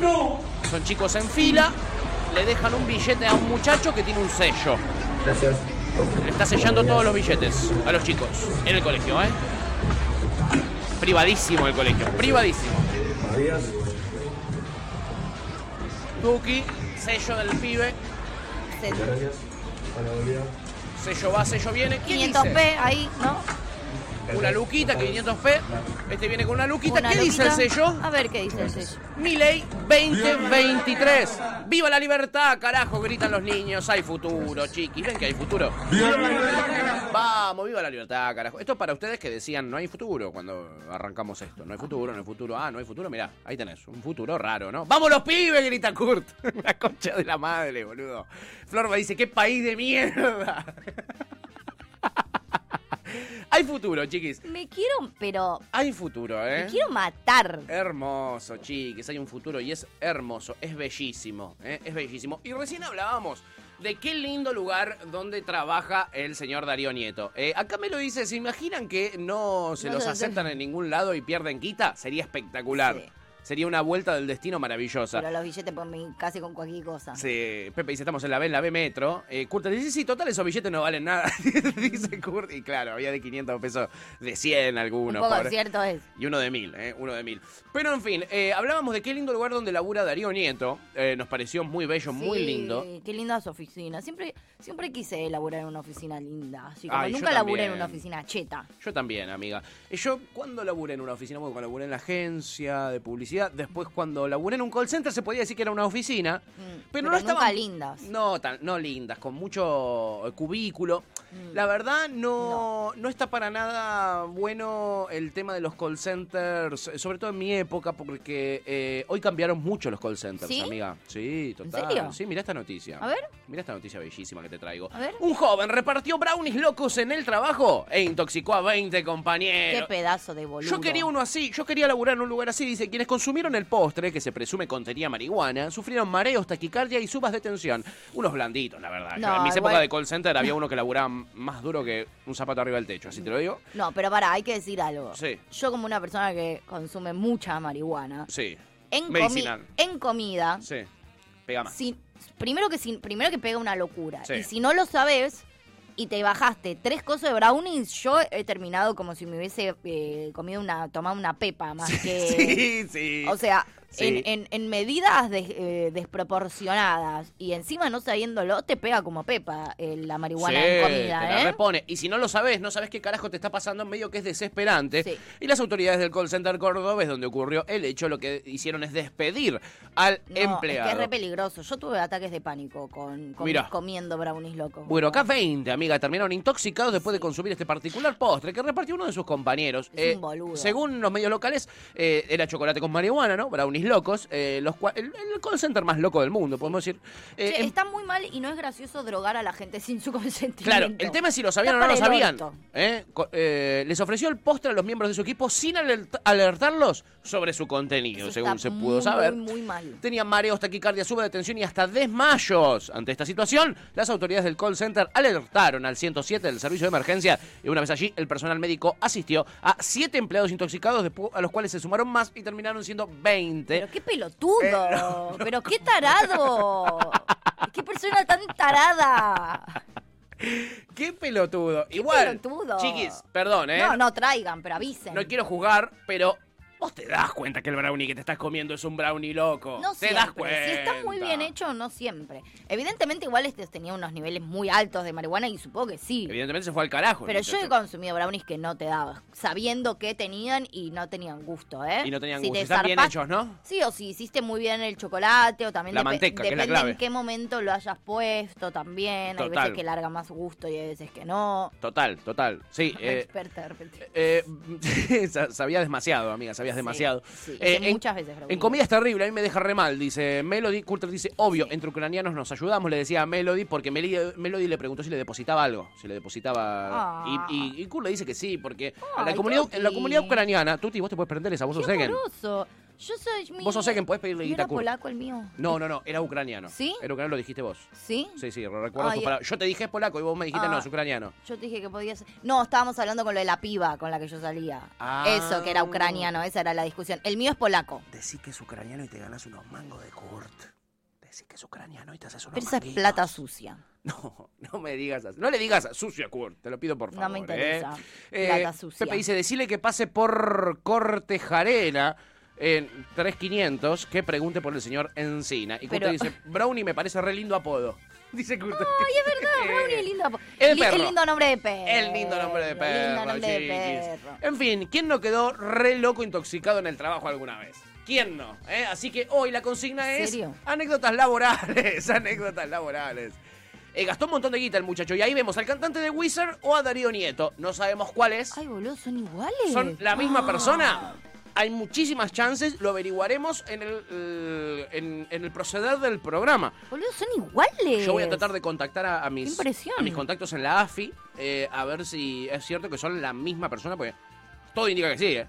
¡No! Son chicos en fila, le dejan un billete a un muchacho que tiene un sello. Gracias. Le está sellando todos los billetes a los chicos en el colegio, ¿eh? Privadísimo el colegio, privadísimo. Buenos días. Tuki, sello del pibe, Muchas gracias. Hola, buen día. sello va, sello viene. ¿Quién 500p dice? ahí, ¿no? Una luquita, 500p. Este viene con una luquita. Una ¿Qué dice el sello? A ver qué dice el sello. Mi ley 2023. ¡Viva la libertad, carajo! Gritan los niños. Hay futuro, chiquis. ¿Ven que hay futuro? Vamos, viva la libertad, carajo. Esto es para ustedes que decían no hay futuro cuando arrancamos esto. No hay futuro, no hay futuro. Ah, no hay futuro. Mirá, ahí tenés. Un futuro raro, ¿no? ¡Vamos los pibes! Grita Kurt. la concha de la madre, boludo. Florba dice, ¡qué país de mierda! hay futuro, chiquis. Me quiero, pero Hay futuro, ¿eh? me quiero matar. Hermoso, chiquis, hay un futuro y es hermoso, es bellísimo, ¿eh? es bellísimo. Y recién hablábamos de qué lindo lugar donde trabaja el señor Darío Nieto. Eh, acá me lo dice, ¿se imaginan que no se No los aceptan en ningún lado y pierden quita? Sería espectacular. Sí. Sería una vuelta del destino maravillosa. Pero los billetes por mí, casi con cualquier cosa. Sí, Pepe dice, estamos en la B, en la B Metro. Eh, Kurt dice, sí, total, esos billetes no valen nada. dice Kurt. Y claro, había de 500 pesos, de 100 Un algunos. poco pobre. cierto es. Y uno de mil, ¿eh? Uno de mil. Pero en fin, eh, hablábamos de qué lindo lugar donde labura Darío Nieto. Eh, nos pareció muy bello, muy Sí, lindo. Qué lindas oficinas. Siempre, siempre quise laburar en una oficina linda. Así como Ay, nunca laburé en una oficina cheta. Yo también, amiga. Eh, Yo cuando laburé en una oficina, bueno, cuando laburé en la agencia de publicidad, después cuando laburé en un call center se podía decir que era una oficina, pero, pero no estaban lindas. No, tan, no lindas, con mucho eh, cubículo. Mm. La verdad no, no está para nada bueno el tema de los call centers, eh, sobre todo en mi época, porque eh, hoy cambiaron mucho los call centers, ¿Sí? amiga. Sí, ¿En total. serio? Sí, mira esta noticia. A ver. Mira esta noticia bellísima que te traigo. A ver. Un joven repartió brownies locos en el trabajo e intoxicó a 20 Qué compañeros. pedazo de boludo. Yo quería uno así, yo quería laburar en un lugar así. Dice, quienes consumieron el postre, que se presume contenía marihuana, sufrieron mareos, taquicardia y subas de tensión. Unos blanditos, la verdad. No, en mis épocas de call center había uno que laburaba más duro que un zapato arriba del techo, así te lo digo. No, pero para, hay que decir algo. Sí, Yo como una persona que consume mucha marihuana, sí. en, comi- en comida, Sí. Pega más. si- primero, que si- primero que pega una locura. Sí. Y si no lo sabes y te bajaste tres cosas de brownies, yo he terminado como si me hubiese eh, comido una, tomado una pepa más que... Sí, sí. O sea, Sí. en, en- en medidas des- eh, desproporcionadas y encima no sabiéndolo, te pega como pepa eh, la marihuana Sí, en te comida, la ¿eh? repone. Y si no lo sabes, no sabes qué carajo te está pasando en medio que es desesperante. Sí. Y las autoridades del call center cordobés, donde ocurrió el hecho, lo que hicieron es despedir al No, empleado. Es que es re peligroso. Yo tuve ataques de pánico con, comiendo brownies locos. Bueno, acá 20, amiga, terminaron intoxicados después de consumir este particular postre que repartió uno de sus compañeros. Es un boludo. Según los medios locales, eh, era chocolate con marihuana, ¿no? Brownies locos. eh, los cua- el, el call center más loco del mundo, podemos decir. Eh, Che, em- está muy mal y no es gracioso drogar a la gente sin su consentimiento. Claro, el tema es si lo sabían o no lo para el sabían. orto. ¿eh? Co- eh, les ofreció el postre a los miembros de su equipo sin alert- alertarlos sobre su contenido, Eso según está se pudo muy, saber. Muy, muy mal. Tenían mareos, taquicardia, sube de tensión y hasta desmayos. Ante esta situación, las autoridades del call center alertaron al 107 del servicio de emergencia y una vez allí, el personal médico asistió a siete empleados intoxicados, despu- a los cuales se sumaron más y terminaron siendo 20. Pero qué pelotudo. Pero qué tarado. qué persona tan tarada. ¡Qué pelotudo! Igual, pelotudo. chiquis, perdón, ¿eh? No, no traigan, pero avisen. No quiero jugar, pero vos te das cuenta que el brownie que te estás comiendo es un brownie loco. No te siempre. das cuenta. Si está muy bien hecho, no siempre. Evidentemente, igual este tenía unos niveles muy altos de marihuana y supongo que sí. Evidentemente se fue al carajo. Pero yo he consumido brownies que no te daba, sabiendo que tenían y no tenían gusto, ¿eh? Y no tenían Si gusto. te Están bien hechos, ¿no? Sí, o si hiciste muy bien el chocolate, o también La manteca, que es la depende clave. en qué momento lo hayas puesto también. Hay Total. veces que larga más gusto y hay veces que no. Total, total. Sí. eh, Experta de repente. eh, sa- sabías demasiado, amiga, demasiado. sí, Eh, en, muchas veces en comida es terrible, a mí me deja re mal, dice Melody. Coulter dice, obvio, entre ucranianos nos ayudamos, le decía a Melody, porque Melody, Melody le preguntó si le depositaba algo, si le depositaba... Ah. Y, y, y Kurt le dice que sí, porque la comunidad, en la comunidad ucraniana, Tuti, vos te puedes prender esa, vos sos Qué. Yo soy mi... Vos sos Egen, podés pedirle ¿No guita a Kurt. polaco el mío? No, no, no, era ucraniano. ¿Sí? Era ucraniano, lo dijiste vos. ¿Sí? Sí, sí, recuerdo Ay, tus palabras. Yo te dije es polaco y vos me dijiste no, Ah. es ucraniano. Yo te dije que podía ser... No, estábamos hablando con lo de la piba con la que yo salía. Ah. Eso, que era ucraniano, esa era la discusión. El mío es polaco. Decí que es ucraniano y te ganas unos mangos de Kurt. Decí que es ucraniano y te haces unos Pero esa es manguitos. plata sucia. No, no me digas así. No le digas sucio a Kurt, te lo pido por No favor. me interesa. ¿eh? Plata sucia. Pepe dice, decile que pase por Cortejarena en 3500, que pregunte por el señor Encina. Y Pero- dice, Brownie me parece re lindo apodo. Dice Kurt. Ay, es verdad, Brownie es lindo. El Li- perro. el lindo nombre de perro. El lindo nombre de perro, Lindo nombre de chiquis. perro. En fin, ¿quién no quedó re loco intoxicado en el trabajo alguna vez? ¿Quién no? ¿Eh? Así que hoy la consigna es ¿Serio? anécdotas laborales, anécdotas laborales. Eh, gastó un montón de guita el muchacho y ahí vemos al cantante de Wizard o a Darío Nieto. No sabemos cuál es. Ay, boludo, son iguales. ¿Son la misma Ah. persona? Hay muchísimas chances, lo averiguaremos en el, eh, en, en el proceder del programa. Boludo, son iguales. Yo voy a tratar de contactar a, a mis, impresión. a mis contactos en la AFI eh, a ver si es cierto que son la misma persona, porque todo indica que sí, ¿eh?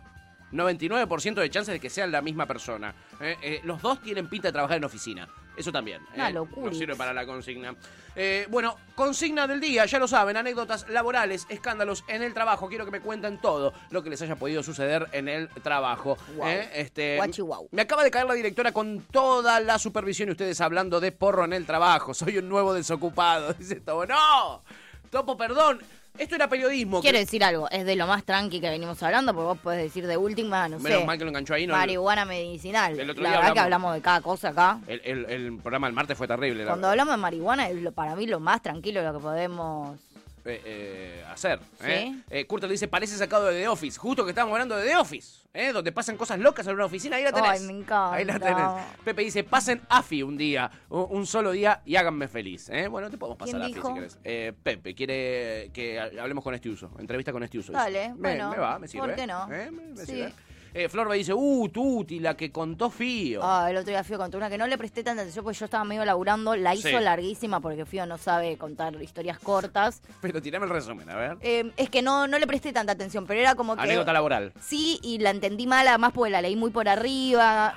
99% de chances de que sean la misma persona. Eh, eh, los dos tienen pinta de trabajar en oficina. Eso también. Una ¿eh? locura. No sirve para la consigna. Eh, bueno, consigna del día, ya lo saben, anécdotas laborales, escándalos en el trabajo. Quiero que me cuenten todo lo que les haya podido suceder en el trabajo. Guau. ¿eh? Este, Guachi guau. Me acaba de caer la directora con toda la supervisión y ustedes hablando de porro en el trabajo. Soy un nuevo desocupado. Dice Topo. ¡No! Topo, perdón. Esto era periodismo. Quiero que- decir algo, es de lo más tranqui que venimos hablando, porque vos podés decir de última, no Menos sé, mal que lo enganchó ahí. No, marihuana medicinal. El otro la día verdad que hablamos- de cada cosa acá. el, el- el programa del martes fue terrible. Cuando hablamos de marihuana es lo- para mí lo más tranquilo de lo que podemos... eh, eh, hacer. Sí. ¿eh? Eh, Curter dice, parece sacado de The Office. Justo que estamos hablando de The Office. ¿eh? Donde pasan cosas locas en una oficina. Ahí la tenés. Ay, me encanta. Ahí la tenés. Pepe dice, pasen AFI un día, un, solo día y háganme feliz. ¿eh? Bueno, te podemos pasar ¿Quién AFI si querés. Eh, Pepe quiere que hablemos con este uso. Entrevista con este uso. Dale, Me- bueno, Me, va, me sirve. ¿por qué no? ¿eh? Me, me Sí. sirve. Eh, Florba dice, uh, Tuti, la que contó Fío. Ah, el otro día Fío contó una que no le presté tanta atención porque yo estaba medio laburando, la hizo Sí. larguísima porque Fío no sabe contar historias cortas. Pero tirame el resumen, a ver. Eh, es que no, no le presté tanta atención, pero era como que... Anécdota laboral. Sí, y la entendí mal, además porque la leí muy por arriba.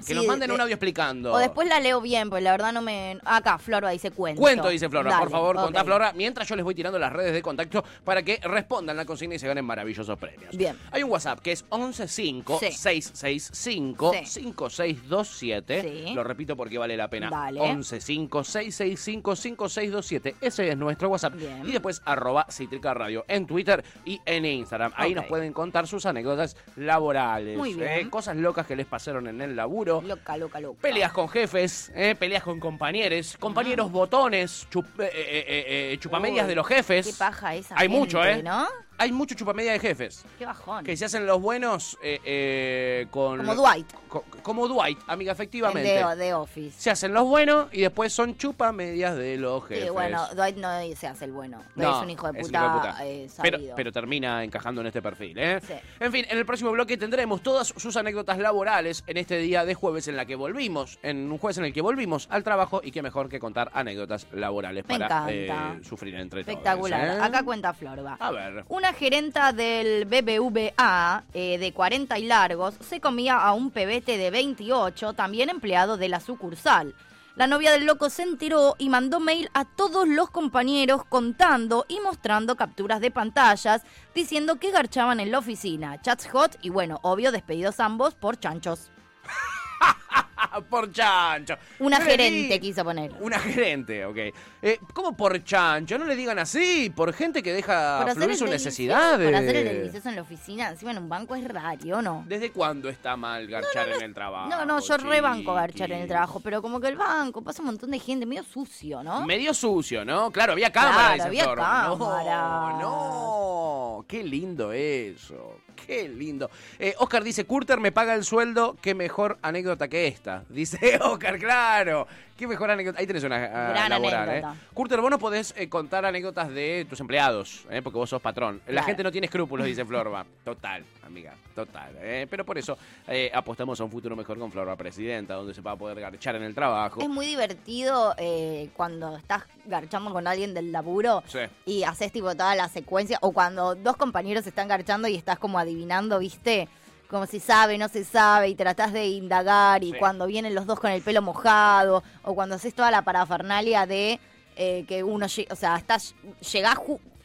Que Sí, nos manden de- un audio explicando. O después la leo bien, pues la verdad no me... Acá, Florba dice cuento. Cuento, dice Flora. Dale, Por favor, contá Flora. Mientras yo les voy tirando las redes de contacto para que respondan la consigna y se ganen maravillosos premios. Bien. Hay un WhatsApp que es 115-665-5627. Sí. Lo repito porque vale la pena. Dale. 115-665-5627. Ese es nuestro WhatsApp. Bien. Y después arroba Cítrica Radio en Twitter y en Instagram. Ahí nos pueden contar sus anécdotas laborales. Muy bien. ¿eh? Cosas locas que les pasaron en el laburo. Loca, loca, loca. Peleas con jefes, eh, peleas con compañeros, compañeros botones, chup- eh, eh, eh, eh, chupamedias Uy, de los jefes. Qué paja esa Hay gente, mucho, ¿eh? ¿no? Hay mucho chupamedia de jefes. Qué bajón. Que se hacen los buenos eh, eh, con... Como Dwight. co- como Dwight, amiga, En efectivamente. The Office. Se hacen los buenos y después son chupamedias de los jefes. Sí, bueno, Dwight no se hace el bueno. Dwight No, es un hijo de puta, hijo de puta. eh, pero, sabido. pero termina encajando en este perfil, ¿eh? Sí. En fin, en el próximo bloque tendremos todas sus anécdotas laborales en este día de jueves en la que volvimos, en un jueves en el que volvimos al trabajo y qué mejor que contar anécdotas laborales Me para encanta. sufrir entre Espectacular. todos. ¿eh? Acá cuenta Florba. A ver. Una gerenta del BBVA eh, de 40 y largos se comía a un pebete de 28, también empleado de la sucursal. La novia del loco se enteró y mandó mail a todos los compañeros contando y mostrando capturas de pantallas diciendo que garchaban en la oficina. Chats hot y bueno, obvio despedidos ambos por chanchos. por chancho. Una No gerente di- quiso poner. Una gerente, ok. Eh, ¿Cómo por chancho? No le digan así, por gente que deja Por fluir sus necesidades. Por hacer el delicioso en la oficina, encima en un banco es raro, ¿no? ¿Desde cuándo está mal garchar en el trabajo? No, no, yo rebanco garchar en el trabajo, pero como que el banco pasa un montón de gente, medio sucio, ¿no? Medio sucio, ¿no? Claro, había cámara, Claro, dice había Flor. cámaras. No, no, qué lindo eso. Qué lindo. Eh, Oscar dice, Curter me paga el sueldo, qué mejor anécdota que esta. Dice Oscar, claro. Qué mejor anécdota. Ahí tenés una ah, Gran laboral, anécdota. ¿eh? Curter, vos no podés eh, contar anécdotas de tus empleados, ¿eh? porque vos sos patrón. La Claro. gente no tiene escrúpulos, dice Florba. Total, amiga, total. ¿eh? Pero por eso eh, apostamos a un futuro mejor con Florba Presidenta, donde se va a poder garchar en el trabajo. Es muy divertido eh, cuando estás garchando con alguien del laburo Sí. y haces tipo toda la secuencia, o cuando dos compañeros están garchando y estás como adivinando, ¿viste? Como si sabe, no se sabe, y tratás de indagar, y Sí. cuando vienen los dos con el pelo mojado, o cuando haces toda la parafernalia de eh, que uno, o sea, estás, llegás,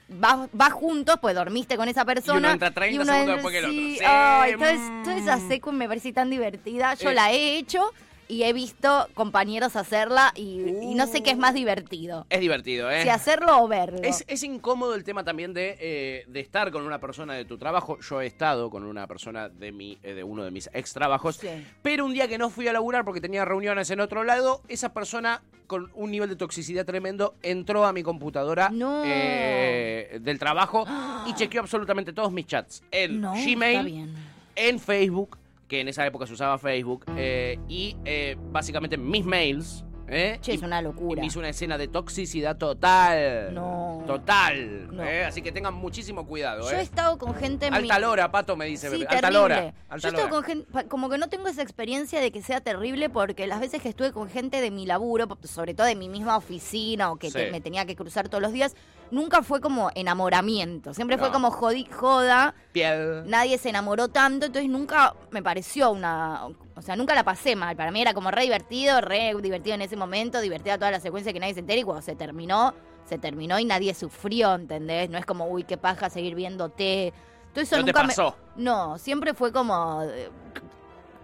vas, vas juntos, pues dormiste con esa persona. entra 30 y uno segundos entra- después que el otro. sí, Sí, ay, toda, es- toda esa secu me parece tan divertida. Yo Eh. la he hecho y he visto compañeros hacerla y, y no sé qué es más divertido. Es divertido, ¿eh? Si hacerlo o verlo. Es, es incómodo el tema también de, eh, de estar con una persona de tu trabajo. Yo he estado con una persona de mi, eh, de uno de mis ex trabajos. Sí. Pero un día que no fui a laburar porque tenía reuniones en otro lado, esa persona con un nivel de toxicidad tremendo entró a mi computadora eh, del trabajo y chequeó absolutamente todos mis chats. En No, Gmail, en Facebook, que en esa época se usaba Facebook, eh, y eh, básicamente mis mails, ¿eh? Che, es una locura. Y me hizo una escena de toxicidad total. No. Total. No. ¿eh? Así que tengan muchísimo cuidado. Yo he ¿eh? estado con gente en mi- Alta lora, Pato me dice. Sí. Alta terrible. lora. Yo Alta he lora. con gente, pa- como que no tengo esa experiencia de que sea terrible porque las veces que estuve con gente de mi laburo, sobre todo de mi misma oficina o que te- me tenía que cruzar todos los días, nunca fue como enamoramiento, siempre fue como jodi- joda, Piel. nadie se enamoró tanto, entonces nunca me pareció una, o sea, nunca la pasé mal, para mí era como re divertido, re divertido en ese momento, divertida toda la secuencia que nadie se entere y cuando se terminó, se terminó y nadie sufrió, ¿entendés? No es como, uy, qué paja seguir viéndote. Todo eso No te nunca me- pasó. No, siempre fue como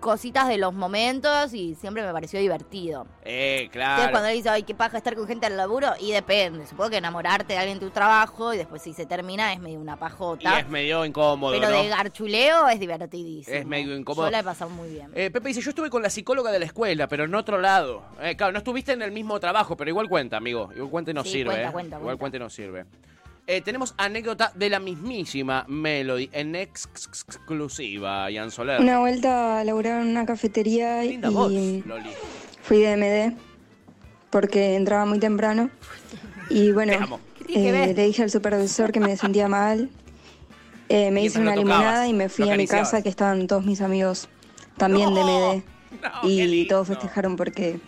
cositas de los momentos y siempre me pareció divertido. Eh, Entonces claro. cuando dice, ay, qué paja estar con gente al laburo, y depende. Supongo que enamorarte de alguien en tu trabajo y después si se termina es medio una Y pajota. es medio incómodo, pero ¿no? de garchuleo es divertidísimo. Es medio incómodo. Yo la he pasado muy bien. Eh, Pepe dice, yo estuve con la psicóloga de la escuela, pero en otro lado. Eh, claro, no estuviste en el mismo trabajo, pero igual cuenta, amigo. Igual cuente nos Sí, sirve. cuenta, eh. cuenta, igual cuenta. cuente nos sirve. Eh, tenemos anécdota de la mismísima Melody en exclusiva, Ian Soler. Una vuelta a laburar en una cafetería Linda voz, y Loli. fui de MD porque entraba muy temprano. Y bueno, eh, le dije al supervisor que me sentía mal. Eh, me hice una tocabas, limonada y me fui a mi casa que estaban todos mis amigos también de MD. y todos festejaron porque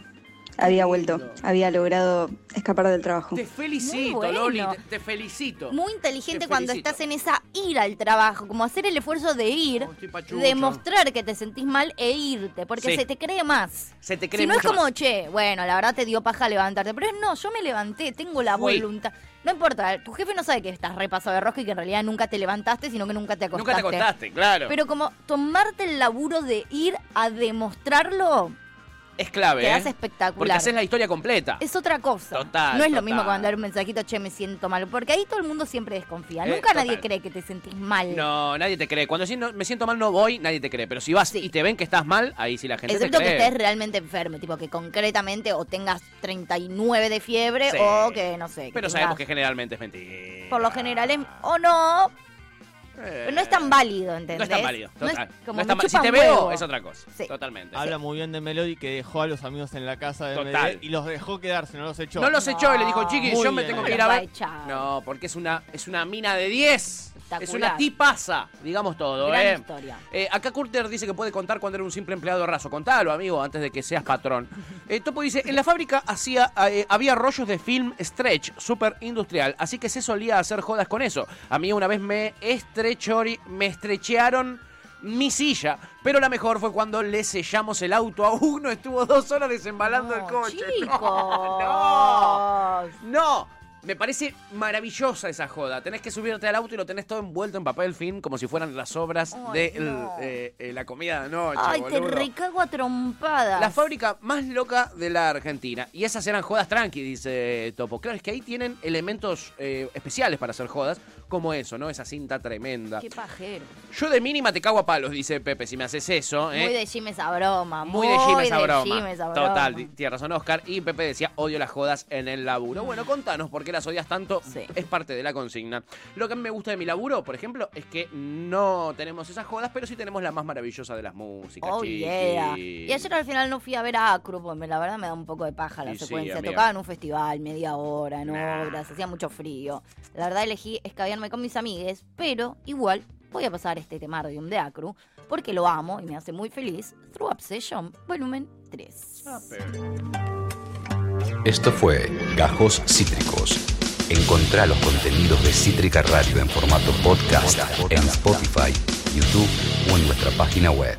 había vuelto, había logrado escapar del trabajo. Te felicito, bueno. Loli, te, te felicito. Muy inteligente Te cuando felicito. estás en esa ir al trabajo, como hacer el esfuerzo de ir, pachucho. demostrar que te sentís mal e irte, porque Sí. se te cree más. Se te cree si no es como, más. che, bueno, la verdad te dio paja levantarte, pero es no, yo me levanté, tengo la Fui. voluntad. No importa, tu jefe no sabe que estás repasado de rosca y que en realidad nunca te levantaste, sino que nunca te acostaste. Nunca te acostaste, claro. Pero como tomarte el laburo de ir a demostrarlo es clave, te ¿eh? hace espectacular. Porque haces la historia completa. es otra cosa. Total, no es lo mismo que mandar un mensajito, che, me siento mal. Porque ahí todo el mundo siempre desconfía. Eh, Nunca total. nadie cree que te sentís mal. No, nadie te cree. Cuando me siento mal no voy, nadie te cree. Pero si vas y te ven que estás mal, ahí sí la gente Excepto te que cree. estés realmente enfermo, tipo que concretamente o tengas 39 de fiebre Sí. o que no sé. que Pero tengas- sabemos que generalmente es mentira. Por lo general es. O no. Pero no es tan válido, ¿entendés? No es tan válido, No es total. como No está me mal. Si te veo, huevo. es otra cosa. Sí. Totalmente. Habla muy bien de Melody que dejó a los amigos en la casa de Total. Y los dejó quedarse, no los echó. No los echó y le dijo, chiquis, Muy yo me tengo que ir a ver. a. No, porque es una, es una mina de 10. Es una tipaza, digamos todo, Gran ¿eh? historia. Eh, acá Curter dice que puede contar cuando era un simple empleado raso. Contalo, amigo, antes de que seas patrón. Eh, Topo dice, en la fábrica hacía, eh, había rollos de film stretch, super industrial, así que se solía hacer jodas con eso. A mí una vez me estrechori, me estrechearon mi silla, pero la mejor fue cuando le sellamos el auto a uno, estuvo dos horas desembalando el coche. No, no, no. Me parece maravillosa esa joda. Tenés que subirte al auto y lo tenés todo envuelto en papel film como si fueran las obras Ay, de el- eh, eh, la comida de noche. Ay, te boludo. recago a trompadas. La fábrica más loca de la Argentina. Y esas eran jodas tranqui, dice Topo. Claro, es que ahí tienen elementos eh, especiales para hacer jodas, como eso, ¿no? Esa cinta tremenda. Qué pajero. Yo de mínima te cago a palos, dice Pepe, si me haces eso. ¿eh? Muy de Jim esa broma. Muy de Jim esa broma. Total, tiene razón Oscar. Y Pepe decía, odio las jodas en el laburo. Bueno, contanos por qué las odias tanto. Es parte de la consigna. Lo que a mí me gusta de mi laburo, por ejemplo, es que no tenemos esas jodas, pero sí tenemos la más maravillosa de las músicas, Oh, yeah. Y ayer al final no fui a ver a Acru, porque la verdad me da un poco de paja la Y sí, secuencia. amiga. Tocaba en un festival, media hora, en obras, hacía mucho frío. La verdad elegí con mis amigues, pero igual voy a pasar este temardium de Acru, porque lo amo y me hace muy feliz. Through Obsession, volumen 3. Esto fue Gajos Cítricos. Encontrá los contenidos de Cítrica Radio en formato podcast en Spotify, YouTube o en nuestra página web.